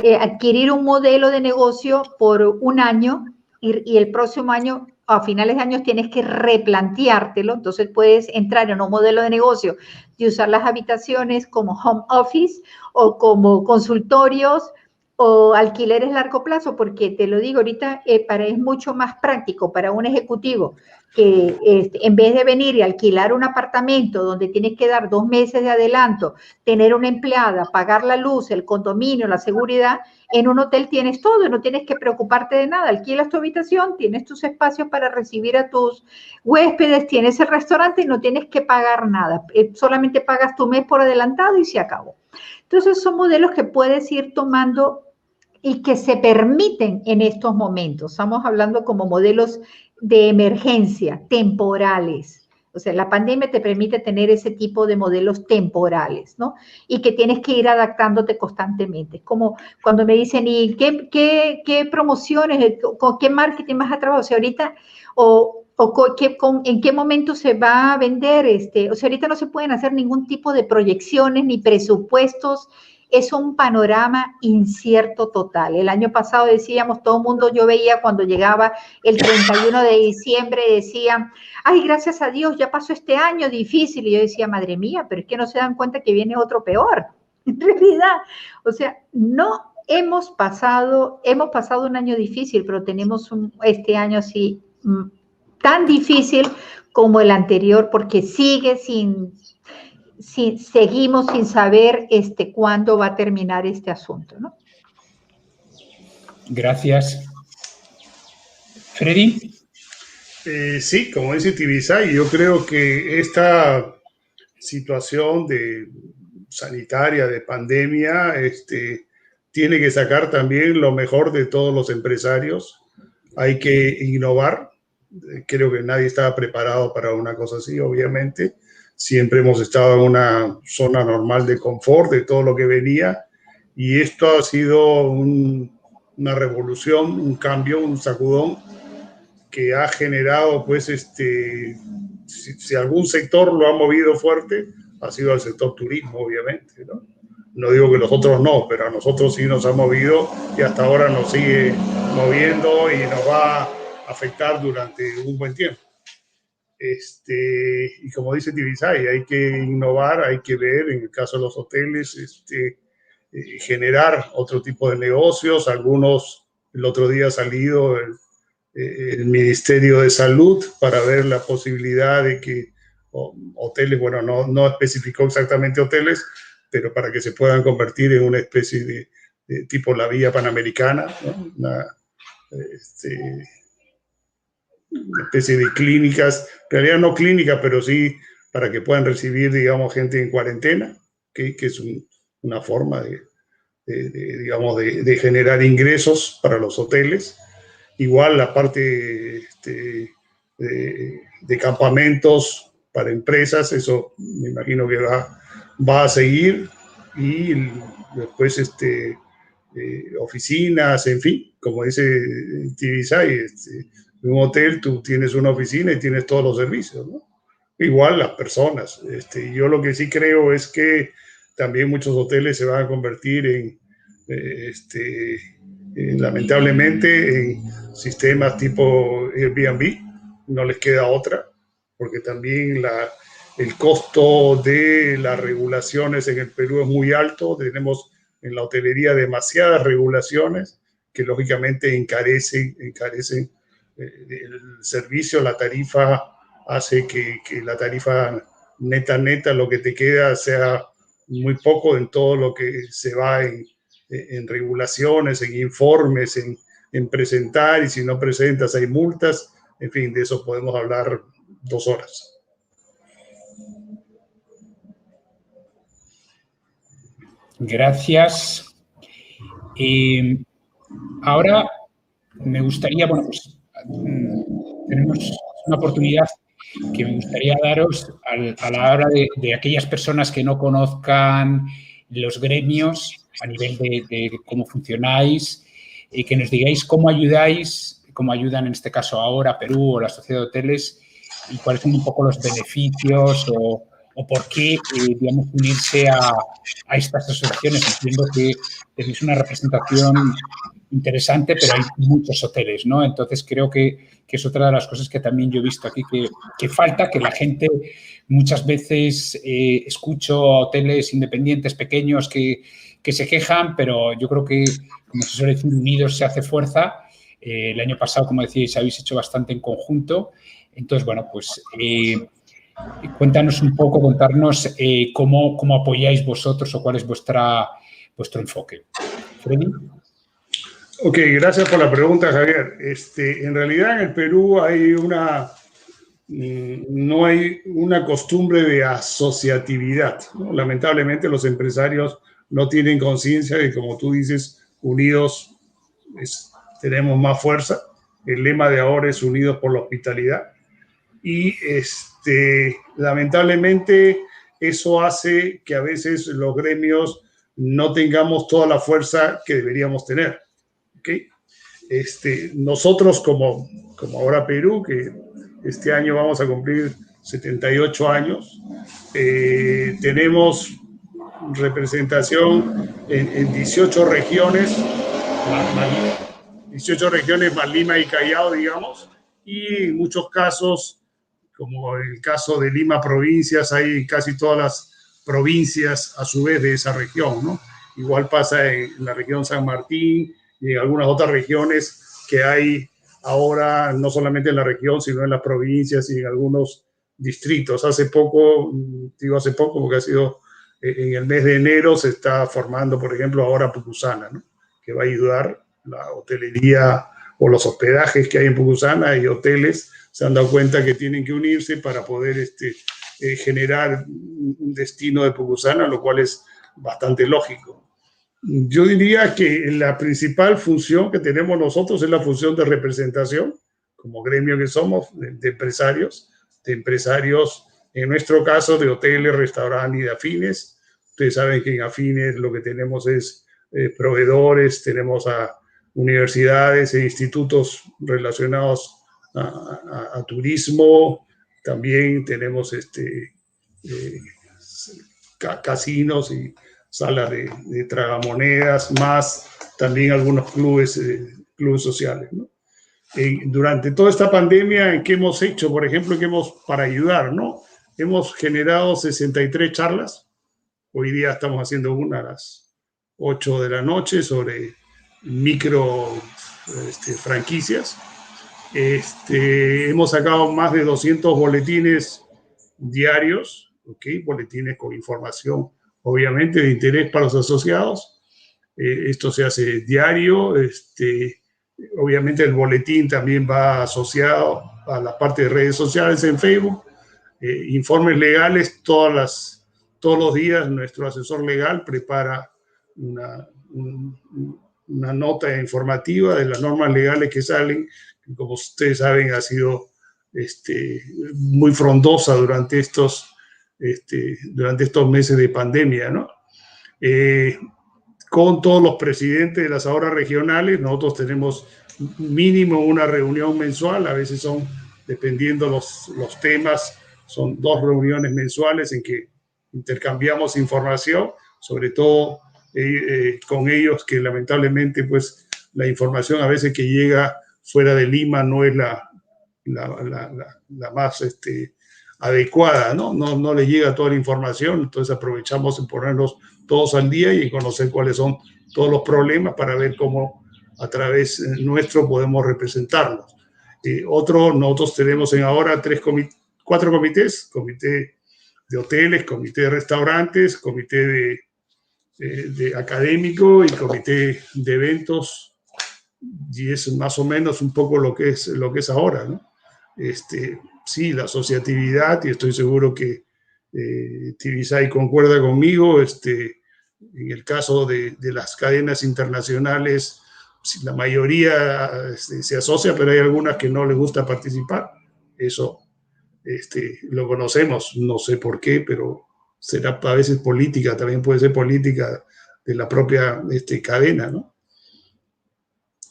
eh, adquirir un modelo de negocio por un año y, el próximo año, a finales de año, tienes que replanteártelo. Entonces puedes entrar en un modelo de negocio y usar las habitaciones como home office o como consultorios o alquileres largo plazo, porque te lo digo ahorita, para, es mucho más práctico para un ejecutivo que este, en vez de venir y alquilar un apartamento donde tienes que dar dos meses de adelanto, tener una empleada, pagar la luz, el condominio, la seguridad, en un hotel tienes todo, no tienes que preocuparte de nada. Alquilas tu habitación, tienes tus espacios para recibir a tus huéspedes, tienes el restaurante y no tienes que pagar nada. Eh, solamente pagas tu mes por adelantado y se acabó. Entonces son modelos que puedes ir tomando y que se permiten en estos momentos. Estamos hablando como modelos de emergencia, temporales. O sea, la pandemia te permite tener ese tipo de modelos temporales, ¿no? Y que tienes que ir adaptándote constantemente. Es como cuando me dicen, ¿y qué, qué, qué promociones, con qué marketing vas a trabajar? O sea, ahorita, o, o qué, con, en qué momento se va a vender, este, o sea, ahorita no se pueden hacer ningún tipo de proyecciones ni presupuestos es un panorama incierto total. El año pasado decíamos, todo el mundo, yo veía cuando llegaba el 31 de diciembre, decían, ay, gracias a Dios, ya pasó este año difícil. Y yo decía, madre mía, pero es que no se dan cuenta que viene otro peor. En realidad, o sea, no hemos pasado, hemos pasado un año difícil, pero tenemos este año así mm, tan difícil como el anterior, porque sigue sin si, seguimos sin saber este, cuándo va a terminar este asunto. ¿no? Gracias. Freddy. Eh, sí, como dice Tibisay, yo creo que esta situación de sanitaria, de pandemia, este, tiene que sacar también lo mejor de todos los empresarios. Hay que innovar. Creo que nadie estaba preparado para una cosa así, obviamente siempre hemos estado en una zona normal de confort de todo lo que venía y esto ha sido un, una revolución, un cambio, un sacudón que ha generado, pues, este, si, algún sector lo ha movido fuerte, ha sido el sector turismo, obviamente, ¿no? No digo que los otros no, pero a nosotros sí nos ha movido y hasta ahora nos sigue moviendo y nos va a afectar durante un buen tiempo. Este, y como dice Tibisay, hay que innovar, hay que ver, en el caso de los hoteles, este, eh, generar otro tipo de negocios. Algunos, el otro día ha salido el, eh, el Ministerio de Salud para ver la posibilidad de que hoteles, bueno, no, no especificó exactamente hoteles, pero para que se puedan convertir en una especie de, tipo la vía panamericana, una, este, una, especie de clínicas, en realidad no clínicas, pero sí para que puedan recibir, digamos, gente en cuarentena, que, es una forma de, digamos, de, generar ingresos para los hoteles. Igual la parte este, de, campamentos para empresas, eso me imagino que va, va a seguir. Y después este, eh, oficinas, en fin, como dice Tibisay, este, un hotel tú tienes una oficina y tienes todos los servicios, ¿no? Igual las personas. Este, yo lo que sí creo es que también muchos hoteles se van a convertir en, este, lamentablemente en sistemas tipo Airbnb, no les queda otra, porque también la, el costo de las regulaciones en el Perú es muy alto, tenemos en la hotelería demasiadas regulaciones que lógicamente encarecen, encarecen eh, el servicio, la tarifa hace que, que la tarifa neta, neta, lo que te queda sea muy poco en todo lo que se va en, en regulaciones, en informes, en, en, presentar, y si no presentas hay multas, en fin, de eso podemos hablar dos horas. Gracias. Eh, ahora me gustaría, bueno, pues tenemos una oportunidad que me gustaría daros a la hora de, de, aquellas personas que no conozcan los gremios a nivel de, cómo funcionáis y que nos digáis cómo ayudáis, cómo ayudan en este caso ahora Perú o la sociedad de hoteles y cuáles son un poco los beneficios o, o por qué, eh, digamos, unirse a, a, estas asociaciones. Entiendo que tenéis una representación interesante, pero hay muchos hoteles, ¿no? Entonces creo que, que, es otra de las cosas que también yo he visto aquí, que, que falta, que la gente muchas veces eh, escucho hoteles independientes pequeños que, que, se quejan, pero yo creo que, como se suele decir, unidos se hace fuerza. Eh, el año pasado, como decíais, habéis hecho bastante en conjunto. Entonces, bueno, pues eh, cuéntanos un poco, contarnos eh, cómo, cómo apoyáis vosotros o cuál es vuestra, vuestro enfoque. Freddy. Ok, gracias por la pregunta, Javier. Este, en realidad en el Perú hay una, mm, no hay una costumbre de asociatividad. ¿no? Lamentablemente los empresarios no tienen conciencia de, como tú dices, unidos es, tenemos más fuerza. El lema de ahora es unidos por la hospitalidad. Y este, lamentablemente eso hace que a veces los gremios no tengamos toda la fuerza que deberíamos tener. ¿Okay? Este, nosotros como, como ahora Perú, que este año vamos a cumplir 78 años, eh, tenemos representación en, en 18 regiones, 18 regiones más Lima y Callao, digamos, y en muchos casos, como el caso de Lima provincias, hay casi todas las provincias a su vez de esa región, ¿no? Igual pasa en la región San Martín y en algunas otras regiones que hay ahora, no solamente en la región, sino en las provincias y en algunos distritos. Hace poco, digo hace poco porque ha sido en el mes de enero se está formando, por ejemplo, ahora Pucusana, ¿no? que va a ayudar la hotelería o los hospedajes que hay en Pucusana y hoteles se han dado cuenta que tienen que unirse para poder este, eh, generar un destino de Pucusana, lo cual es bastante lógico. Yo diría que la principal función que tenemos nosotros es la función de representación, como gremio que somos, de, empresarios, de empresarios en nuestro caso, de hoteles, restaurantes y de afines. Ustedes saben que en afines lo que tenemos es eh, proveedores, tenemos a universidades e institutos relacionados a, turismo, también tenemos este, eh, casinos y salas de, tragamonedas, más también algunos clubes, eh, clubes sociales. durante toda esta pandemia, ¿qué hemos hecho? Por ejemplo, ¿qué hemos para ayudar? ¿no? Hemos generado 63 charlas. Hoy día estamos haciendo una a las 8 de la noche sobre micro este, franquicias. Este, hemos sacado más de 200 boletines diarios, ¿okay? boletines con información, obviamente, de interés para los asociados. Eh, esto se hace diario. Este, obviamente el boletín también va asociado a la parte de redes sociales en Facebook. Eh, informes legales, todas las, todos los días nuestro asesor legal prepara una, una nota informativa de las normas legales que salen, como ustedes saben ha sido este, muy frondosa durante estos, este, durante estos meses de pandemia, ¿no? Eh, con todos los presidentes de las ahora regionales, nosotros tenemos mínimo una reunión mensual, a veces son, dependiendo los, los temas, son dos reuniones mensuales en que intercambiamos información, sobre todo eh, eh, con ellos que lamentablemente pues la información a veces que llega fuera de Lima no es la, la, la, más este, adecuada, ¿no? ¿no? No le llega toda la información, entonces aprovechamos en ponernos todos al día y conocer cuáles son todos los problemas para ver cómo a través nuestro podemos representarlos. Eh, otro, nosotros tenemos en ahora tres cuatro comités, comité de hoteles, comité de restaurantes, comité de de, académico y comité de eventos, y es más o menos un poco lo que es, lo que es ahora. ¿no? Este, sí, la asociatividad, y estoy seguro que eh, Tibisay concuerda conmigo, este, en el caso de, de las cadenas internacionales, la mayoría este, se asocia, pero hay algunas que no les gusta participar. Eso este, lo conocemos, no sé por qué, pero será a veces política, también puede ser política de la propia este, cadena, ¿no?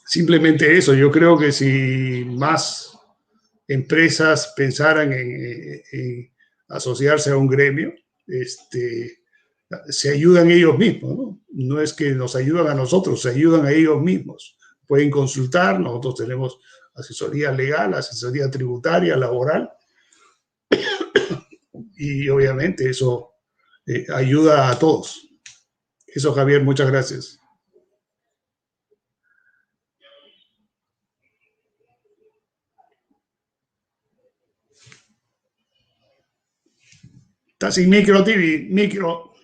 Simplemente eso, yo creo que si más empresas pensaran en, asociarse a un gremio, este, se ayudan ellos mismos, ¿no? No es que nos ayudan a nosotros, se ayudan a ellos mismos. Pueden consultar, nosotros tenemos asesoría legal, asesoría tributaria, laboral, y obviamente eso eh, ayuda a todos. Eso, Javier, muchas gracias. Está sin micro, TV, micro.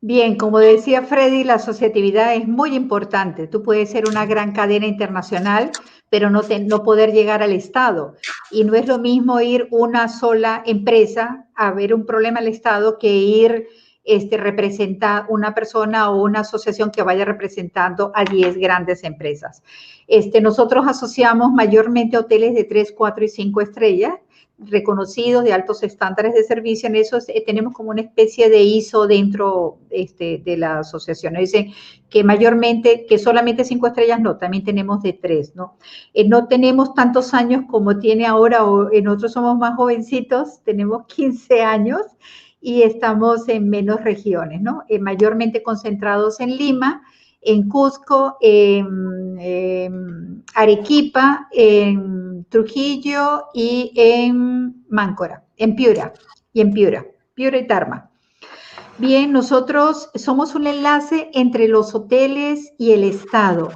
Bien, como decía Freddy, la asociatividad es muy importante. Tú puedes ser una gran cadena internacional, pero no, no poder llegar al Estado. Y no es lo mismo ir una sola empresa a ver un problema al Estado que ir este, representar una persona o una asociación que vaya representando a 10 grandes empresas. Este, nosotros asociamos mayormente hoteles de 3, 4 y 5 estrellas reconocidos de altos estándares de servicio. En eso eh, tenemos como una especie de ISO dentro este, de la asociación. Dicen que mayormente, que solamente cinco estrellas, no, también tenemos de tres, ¿no? Eh, no tenemos tantos años como tiene ahora, o en otros somos más jovencitos, tenemos 15 años y estamos en menos regiones, ¿no? Eh, mayormente concentrados en Lima, en Cusco, en, Arequipa, en Trujillo y en Máncora, en Piura y en Piura, Piura y Tarma. Bien, nosotros somos un enlace entre los hoteles y el Estado.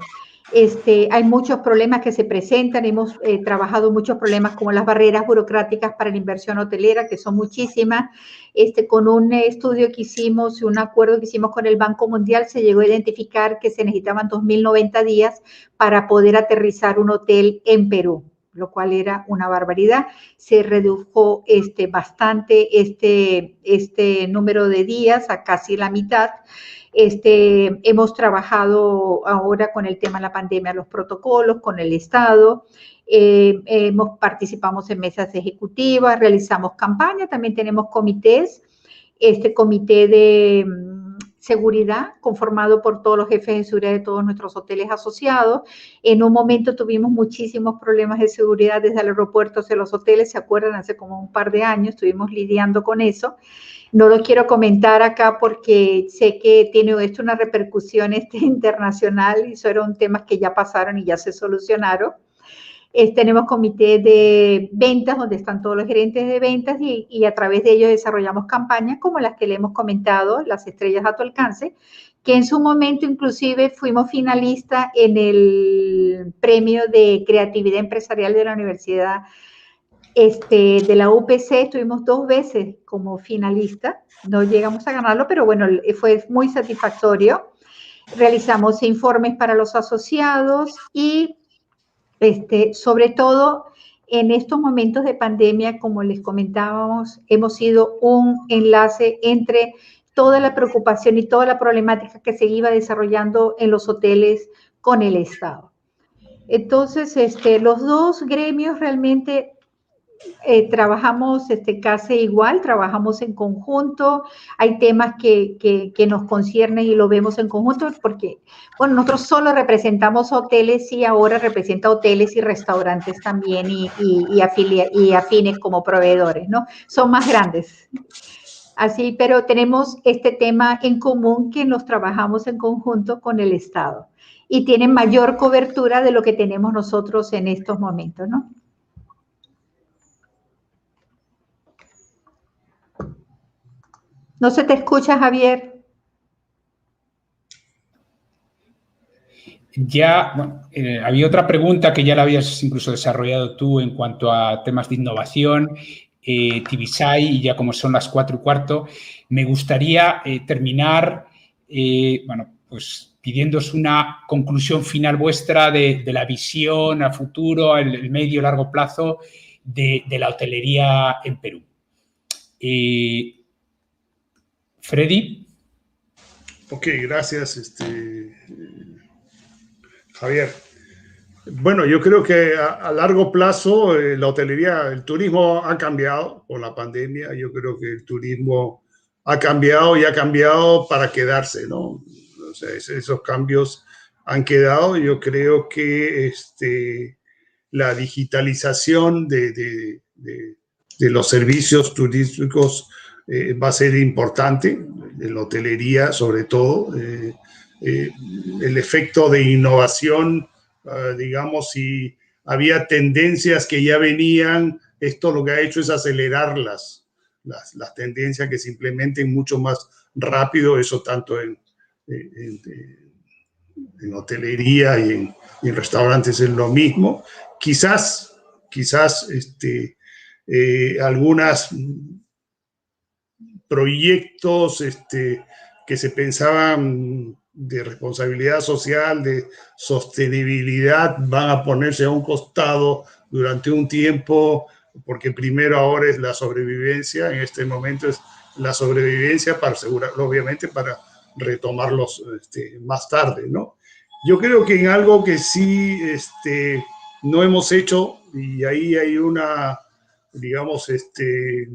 Este, hay muchos problemas que se presentan, hemos eh, trabajado muchos problemas como las barreras burocráticas para la inversión hotelera, que son muchísimas. Este, con un estudio que hicimos, un acuerdo que hicimos con el Banco Mundial, se llegó a identificar que se necesitaban 2.090 días para poder aterrizar un hotel en Perú lo cual era una barbaridad. Se redujo este, bastante este, este número de días a casi la mitad. Este, hemos trabajado ahora con el tema de la pandemia, los protocolos, con el Estado. Eh, hemos, participamos en mesas ejecutivas, realizamos campañas, también tenemos comités. Este comité de seguridad, conformado por todos los jefes de seguridad de todos nuestros hoteles asociados. En un momento tuvimos muchísimos problemas de seguridad desde el aeropuerto hacia los hoteles, ¿se acuerdan? Hace como un par de años estuvimos lidiando con eso. No lo quiero comentar acá porque sé que tiene esto una repercusión este, internacional y eso eran temas que ya pasaron y ya se solucionaron tenemos comité de ventas donde están todos los gerentes de ventas y, a través de ellos desarrollamos campañas como las que le hemos comentado, las estrellas a tu alcance, que en su momento inclusive fuimos finalistas en el premio de creatividad empresarial de la Universidad este, de la UPC, estuvimos dos veces como finalistas, no llegamos a ganarlo, pero bueno, fue muy satisfactorio. Realizamos informes para los asociados y este, sobre todo en estos momentos de pandemia, como les comentábamos, hemos sido un enlace entre toda la preocupación y toda la problemática que se iba desarrollando en los hoteles con el Estado. Entonces, este, los dos gremios realmente eh, trabajamos este, casi igual, trabajamos en conjunto, hay temas que, que, nos conciernen y lo vemos en conjunto, porque, bueno, nosotros solo representamos hoteles y ahora representa hoteles y restaurantes también y, y, y afines como proveedores, ¿no? Son más grandes. Así, pero tenemos este tema en común que nos trabajamos en conjunto con el Estado y tienen mayor cobertura de lo que tenemos nosotros en estos momentos, ¿no? No se te escucha, Javier. Ya, eh, había otra pregunta que ya la habías incluso desarrollado tú en cuanto a temas de innovación, eh, y ya como son las cuatro y cuarto, me gustaría eh, terminar, eh, bueno, pues pidiéndos una conclusión final vuestra de, la visión a futuro, el, el medio largo plazo de, la hotelería en Perú. Freddy. Ok, gracias, este, Javier. Bueno, yo creo que a, largo plazo eh, la hotelería, el turismo ha cambiado por la pandemia. Yo creo que el turismo ha cambiado y ha cambiado para quedarse, ¿no? O sea, esos cambios han quedado. Yo creo que este, la digitalización de, los servicios turísticos eh, va a ser importante, en la hotelería sobre todo. Eh, eh, el efecto de innovación, ah, digamos, si había tendencias que ya venían, esto lo que ha hecho es acelerarlas, las, tendencias que se implementen mucho más rápido, eso tanto en, en, hotelería y en, y en, restaurantes es lo mismo. Quizás, quizás este, algunas proyectos este, que se pensaban de responsabilidad social, de sostenibilidad, van a ponerse a un costado durante un tiempo, porque primero ahora es la sobrevivencia, en este momento es la sobrevivencia para asegurar, obviamente, para retomarlos este, más tarde, ¿no? Yo creo que en algo que sí este, no hemos hecho, y ahí hay una, digamos, este,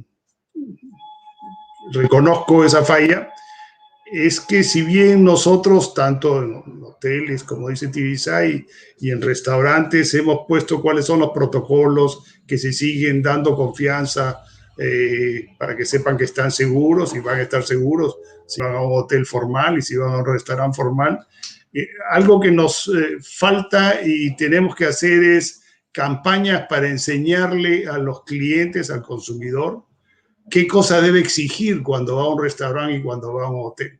reconozco esa falla, es que si bien nosotros, tanto en hoteles, como dice Tibisay, y en restaurantes, hemos puesto cuáles son los protocolos que se siguen dando confianza eh, para que sepan que están seguros y van a estar seguros si van a un hotel formal y si van a un restaurante formal. Eh, algo que nos eh, falta y tenemos que hacer es campañas para enseñarle a los clientes, al consumidor, qué cosa debe exigir cuando va a un restaurante y cuando va a un hotel.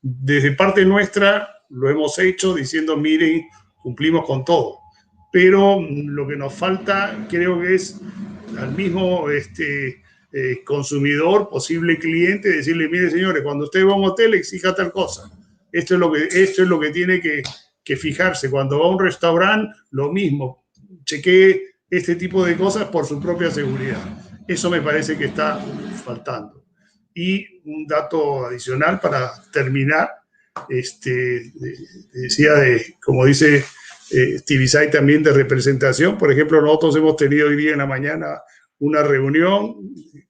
Desde parte nuestra lo hemos hecho diciendo, miren, cumplimos con todo. Pero lo que nos falta creo que es al mismo este, eh, consumidor, posible cliente, decirle, mire señores, cuando usted va a un hotel exija tal cosa. Esto es lo que, esto es lo que tiene que, que fijarse. Cuando va a un restaurante, lo mismo. Chequee este tipo de cosas por su propia seguridad. Eso me parece que está faltando. Y un dato adicional para terminar, este, decía de, como dice eh, también de representación. Por ejemplo, nosotros hemos tenido hoy día en la mañana una reunión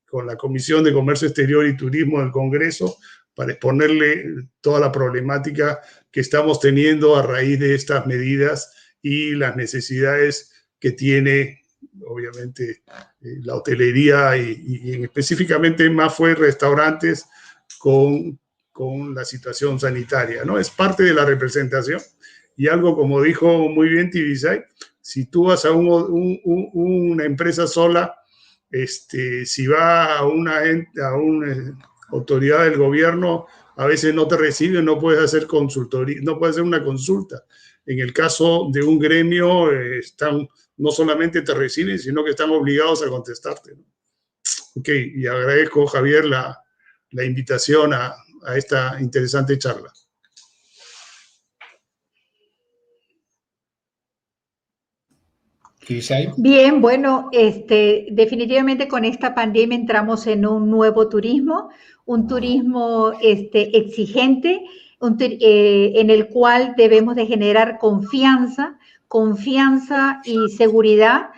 con la Comisión de Comercio Exterior y Turismo del Congreso para exponerle toda la problemática que estamos teniendo a raíz de estas medidas y las necesidades que tiene, obviamente, eh, la hotelería y, específicamente más fue restaurantes con, con la situación sanitaria, ¿no? Es parte de la representación y algo como dijo muy bien Tibisay, si tú vas a una empresa sola, este, si va a una, a una eh, autoridad del gobierno, a veces no te reciben, no puedes hacer consultoría, no puedes hacer una consulta. En el caso de un gremio, eh, están, no solamente te reciben, sino que están obligados a contestarte. Ok, y agradezco, Javier, la, la invitación a, a esta interesante charla. Bien, bueno, este, definitivamente con esta pandemia entramos en un nuevo turismo, un turismo este, exigente, eh, en el cual debemos de generar confianza, confianza y seguridad,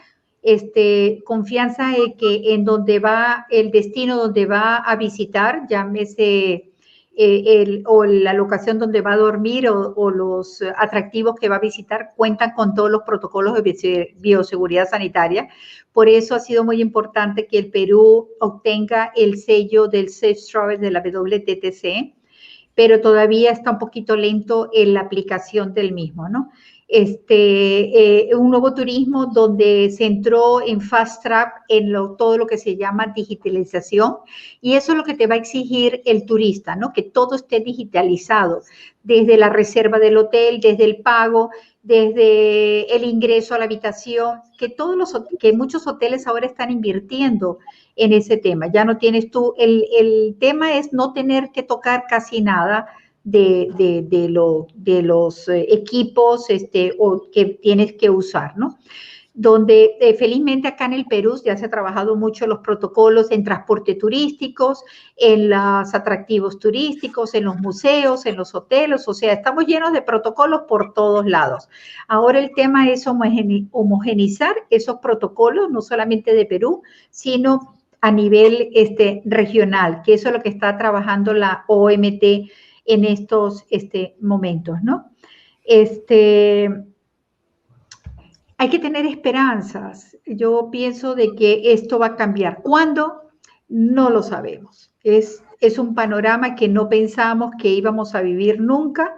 este, confianza en que en donde va el destino donde va a visitar, llámese eh, o la locación donde va a dormir o, los atractivos que va a visitar cuentan con todos los protocolos de bioseguridad sanitaria. Por eso ha sido muy importante que el Perú obtenga el sello del Safe Travel de la WTTC, pero todavía está un poquito lento en la aplicación del mismo, ¿no? Este, eh, un nuevo turismo donde se entró en fast track en todo lo que se llama digitalización y eso es lo que te va a exigir el turista, ¿no? Que todo esté digitalizado, desde la reserva del hotel, desde el pago, desde el ingreso a la habitación, que todos los que muchos hoteles ahora están invirtiendo en ese tema. Ya no tienes tú, el, el tema es no tener que tocar casi nada de, de, lo, de los eh, equipos este, o que tienes que usar, ¿no? donde eh, felizmente acá en el Perú ya se ha trabajado mucho los protocolos en transporte turísticos, en los atractivos turísticos, en los museos, en los hoteles, o sea, estamos llenos de protocolos por todos lados. Ahora el tema es homogenizar esos protocolos, no solamente de Perú, sino a nivel este, regional, que eso es lo que está trabajando la OMT en estos este, momentos, ¿no? Este, hay que tener esperanzas. Yo pienso de que esto va a cambiar. ¿Cuándo? No lo sabemos. Es, es un panorama que no pensamos que íbamos a vivir nunca,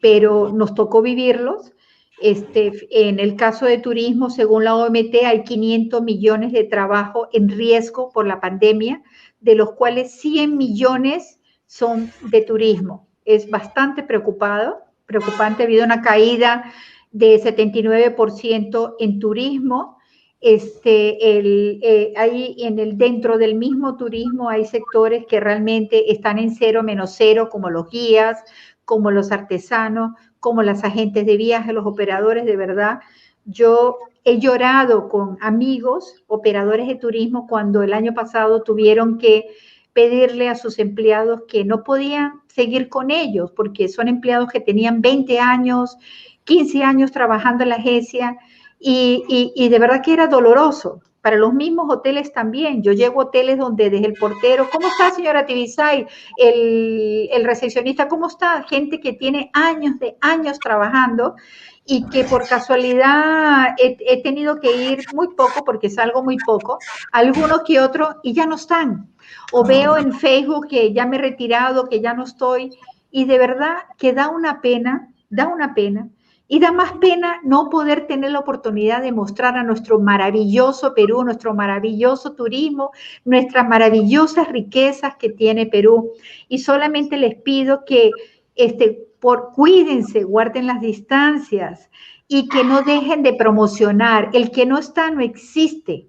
pero nos tocó vivirlos. Este, en el caso de turismo, según la OMT, hay 500 millones de trabajo en riesgo por la pandemia, de los cuales 100 millones son de turismo es bastante preocupado, preocupante. Ha habido una caída de 79% en turismo. Este, el, eh, ahí en el, dentro del mismo turismo hay sectores que realmente están en cero menos cero, como los guías, como los artesanos, como las agentes de viaje, los operadores de verdad. Yo he llorado con amigos, operadores de turismo, cuando el año pasado tuvieron que pedirle a sus empleados que no podían seguir con ellos, porque son empleados que tenían 20 años, 15 años trabajando en la agencia y, de verdad que era doloroso. Para los mismos hoteles también. Yo llego a hoteles donde desde el portero, ¿cómo está señora Tibisay? El, el recepcionista, ¿cómo está? Gente que tiene años de años trabajando y que por casualidad he, tenido que ir muy poco, porque salgo muy poco, algunos que otros, y ya no están. O veo en Facebook que ya me he retirado, que ya no estoy, y de verdad que da una pena, da una pena, y da más pena no poder tener la oportunidad de mostrar a nuestro maravilloso Perú, nuestro maravilloso turismo, nuestras maravillosas riquezas que tiene Perú. Y solamente les pido que este, por cuídense, guarden las distancias y que no dejen de promocionar. El que no está no existe.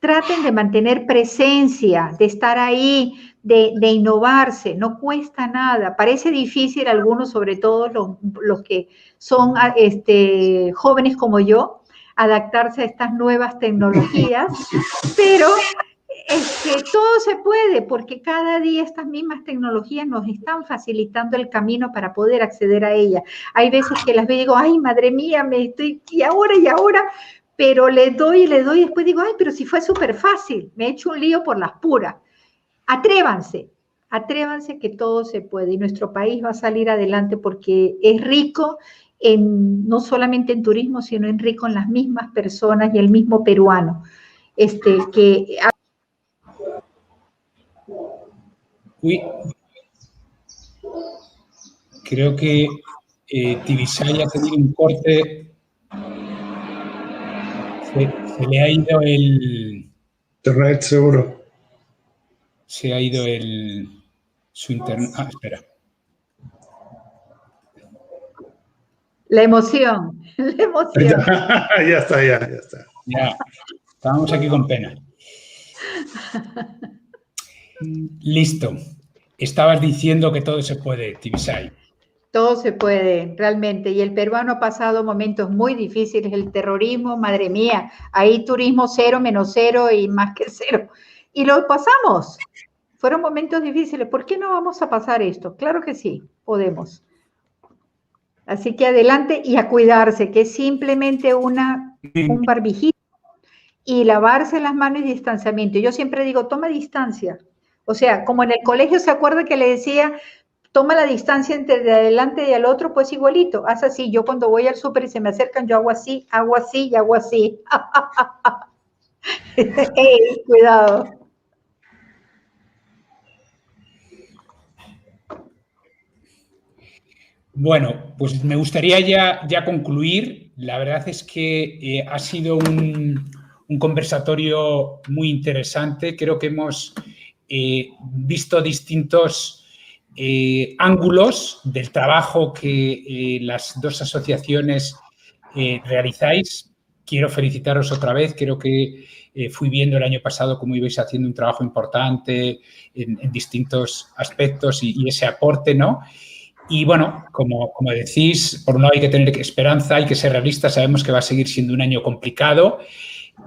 Traten de mantener presencia, de estar ahí, de, innovarse. No cuesta nada. Parece difícil algunos, sobre todo los, los que son este, jóvenes como yo, adaptarse a estas nuevas tecnologías, pero es que todo se puede porque cada día estas mismas tecnologías nos están facilitando el camino para poder acceder a ellas. Hay veces que las veo y digo, ay, madre mía, me estoy, y ahora, y ahora, pero le doy y le doy y después digo, ay, pero si fue súper fácil, me he hecho un lío por las puras. Atrévanse, Atrévanse que todo se puede y nuestro país va a salir adelante porque es rico en, no solamente en turismo, sino en rico en las mismas personas y el mismo peruano. Este, que... Uy. Creo que eh, Tibisay ha tenido un corte. Se, le ha ido el. Internet, seguro. Se ha ido el. Su internet. Ah, espera. La emoción, la emoción. Ya, está, ya, ya está. Ya, estábamos aquí con pena. Listo. Estabas diciendo que todo se puede, Tibisay. Todo se puede, realmente. Y el peruano ha pasado momentos muy difíciles. El terrorismo, madre mía, ahí turismo cero, menos cero y más que cero. Y lo pasamos. Fueron momentos difíciles. ¿Por qué no vamos a pasar esto? Claro que sí, podemos. Así que adelante y a cuidarse, que es simplemente una, un barbijito y lavarse las manos y distanciamiento. Yo siempre digo, toma distancia. O sea, como en el colegio se acuerda que le decía, toma la distancia entre de adelante y el otro, pues igualito, haz así. Yo cuando voy al súper y se me acercan, yo hago así, hago así y hago así. cuidado. Bueno, pues me gustaría ya, ya concluir. La verdad es que eh, ha sido un, conversatorio muy interesante. Creo que hemos eh, visto distintos eh, ángulos del trabajo que las dos asociaciones realizáis. Quiero felicitaros otra vez. Creo que fui viendo el año pasado cómo ibais haciendo un trabajo importante en, distintos aspectos y, y ese aporte, ¿no? Y bueno, como, como, decís, por un lado hay que tener esperanza, hay que ser realistas, sabemos que va a seguir siendo un año complicado.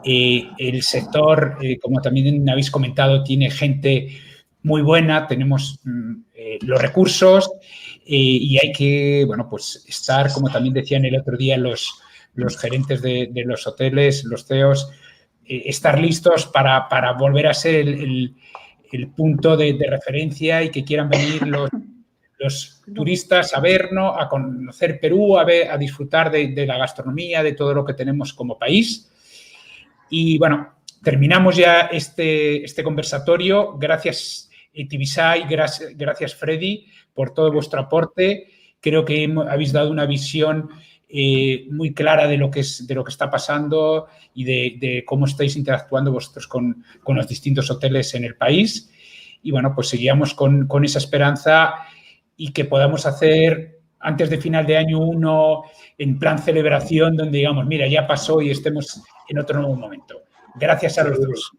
Eh, el sector, eh, como también habéis comentado, tiene gente muy buena, tenemos mm, eh, los recursos y hay que, bueno, pues estar, como también decían el otro día los, gerentes de, los hoteles, los CEOs, estar listos para, volver a ser el, punto de, referencia y que quieran venir los los turistas a vernos, a conocer Perú, a, ver, a disfrutar de, la gastronomía, de todo lo que tenemos como país. Y bueno, terminamos ya este, este conversatorio. Gracias, Tibisay, gracias, gracias, Freddy, por todo vuestro aporte. Creo que habéis dado una visión eh, muy clara de lo, que es, de lo que está pasando y de, cómo estáis interactuando vosotros con, con, los distintos hoteles en el país. Y bueno, pues seguíamos con, con esa esperanza y que podamos hacer antes de final de año uno en plan celebración donde digamos, mira, ya pasó y estemos en otro nuevo momento. Gracias a los dos.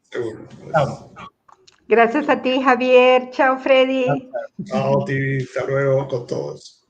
Gracias a ti, Javier. Chao, Freddy. Chao, Hasta luego con todos.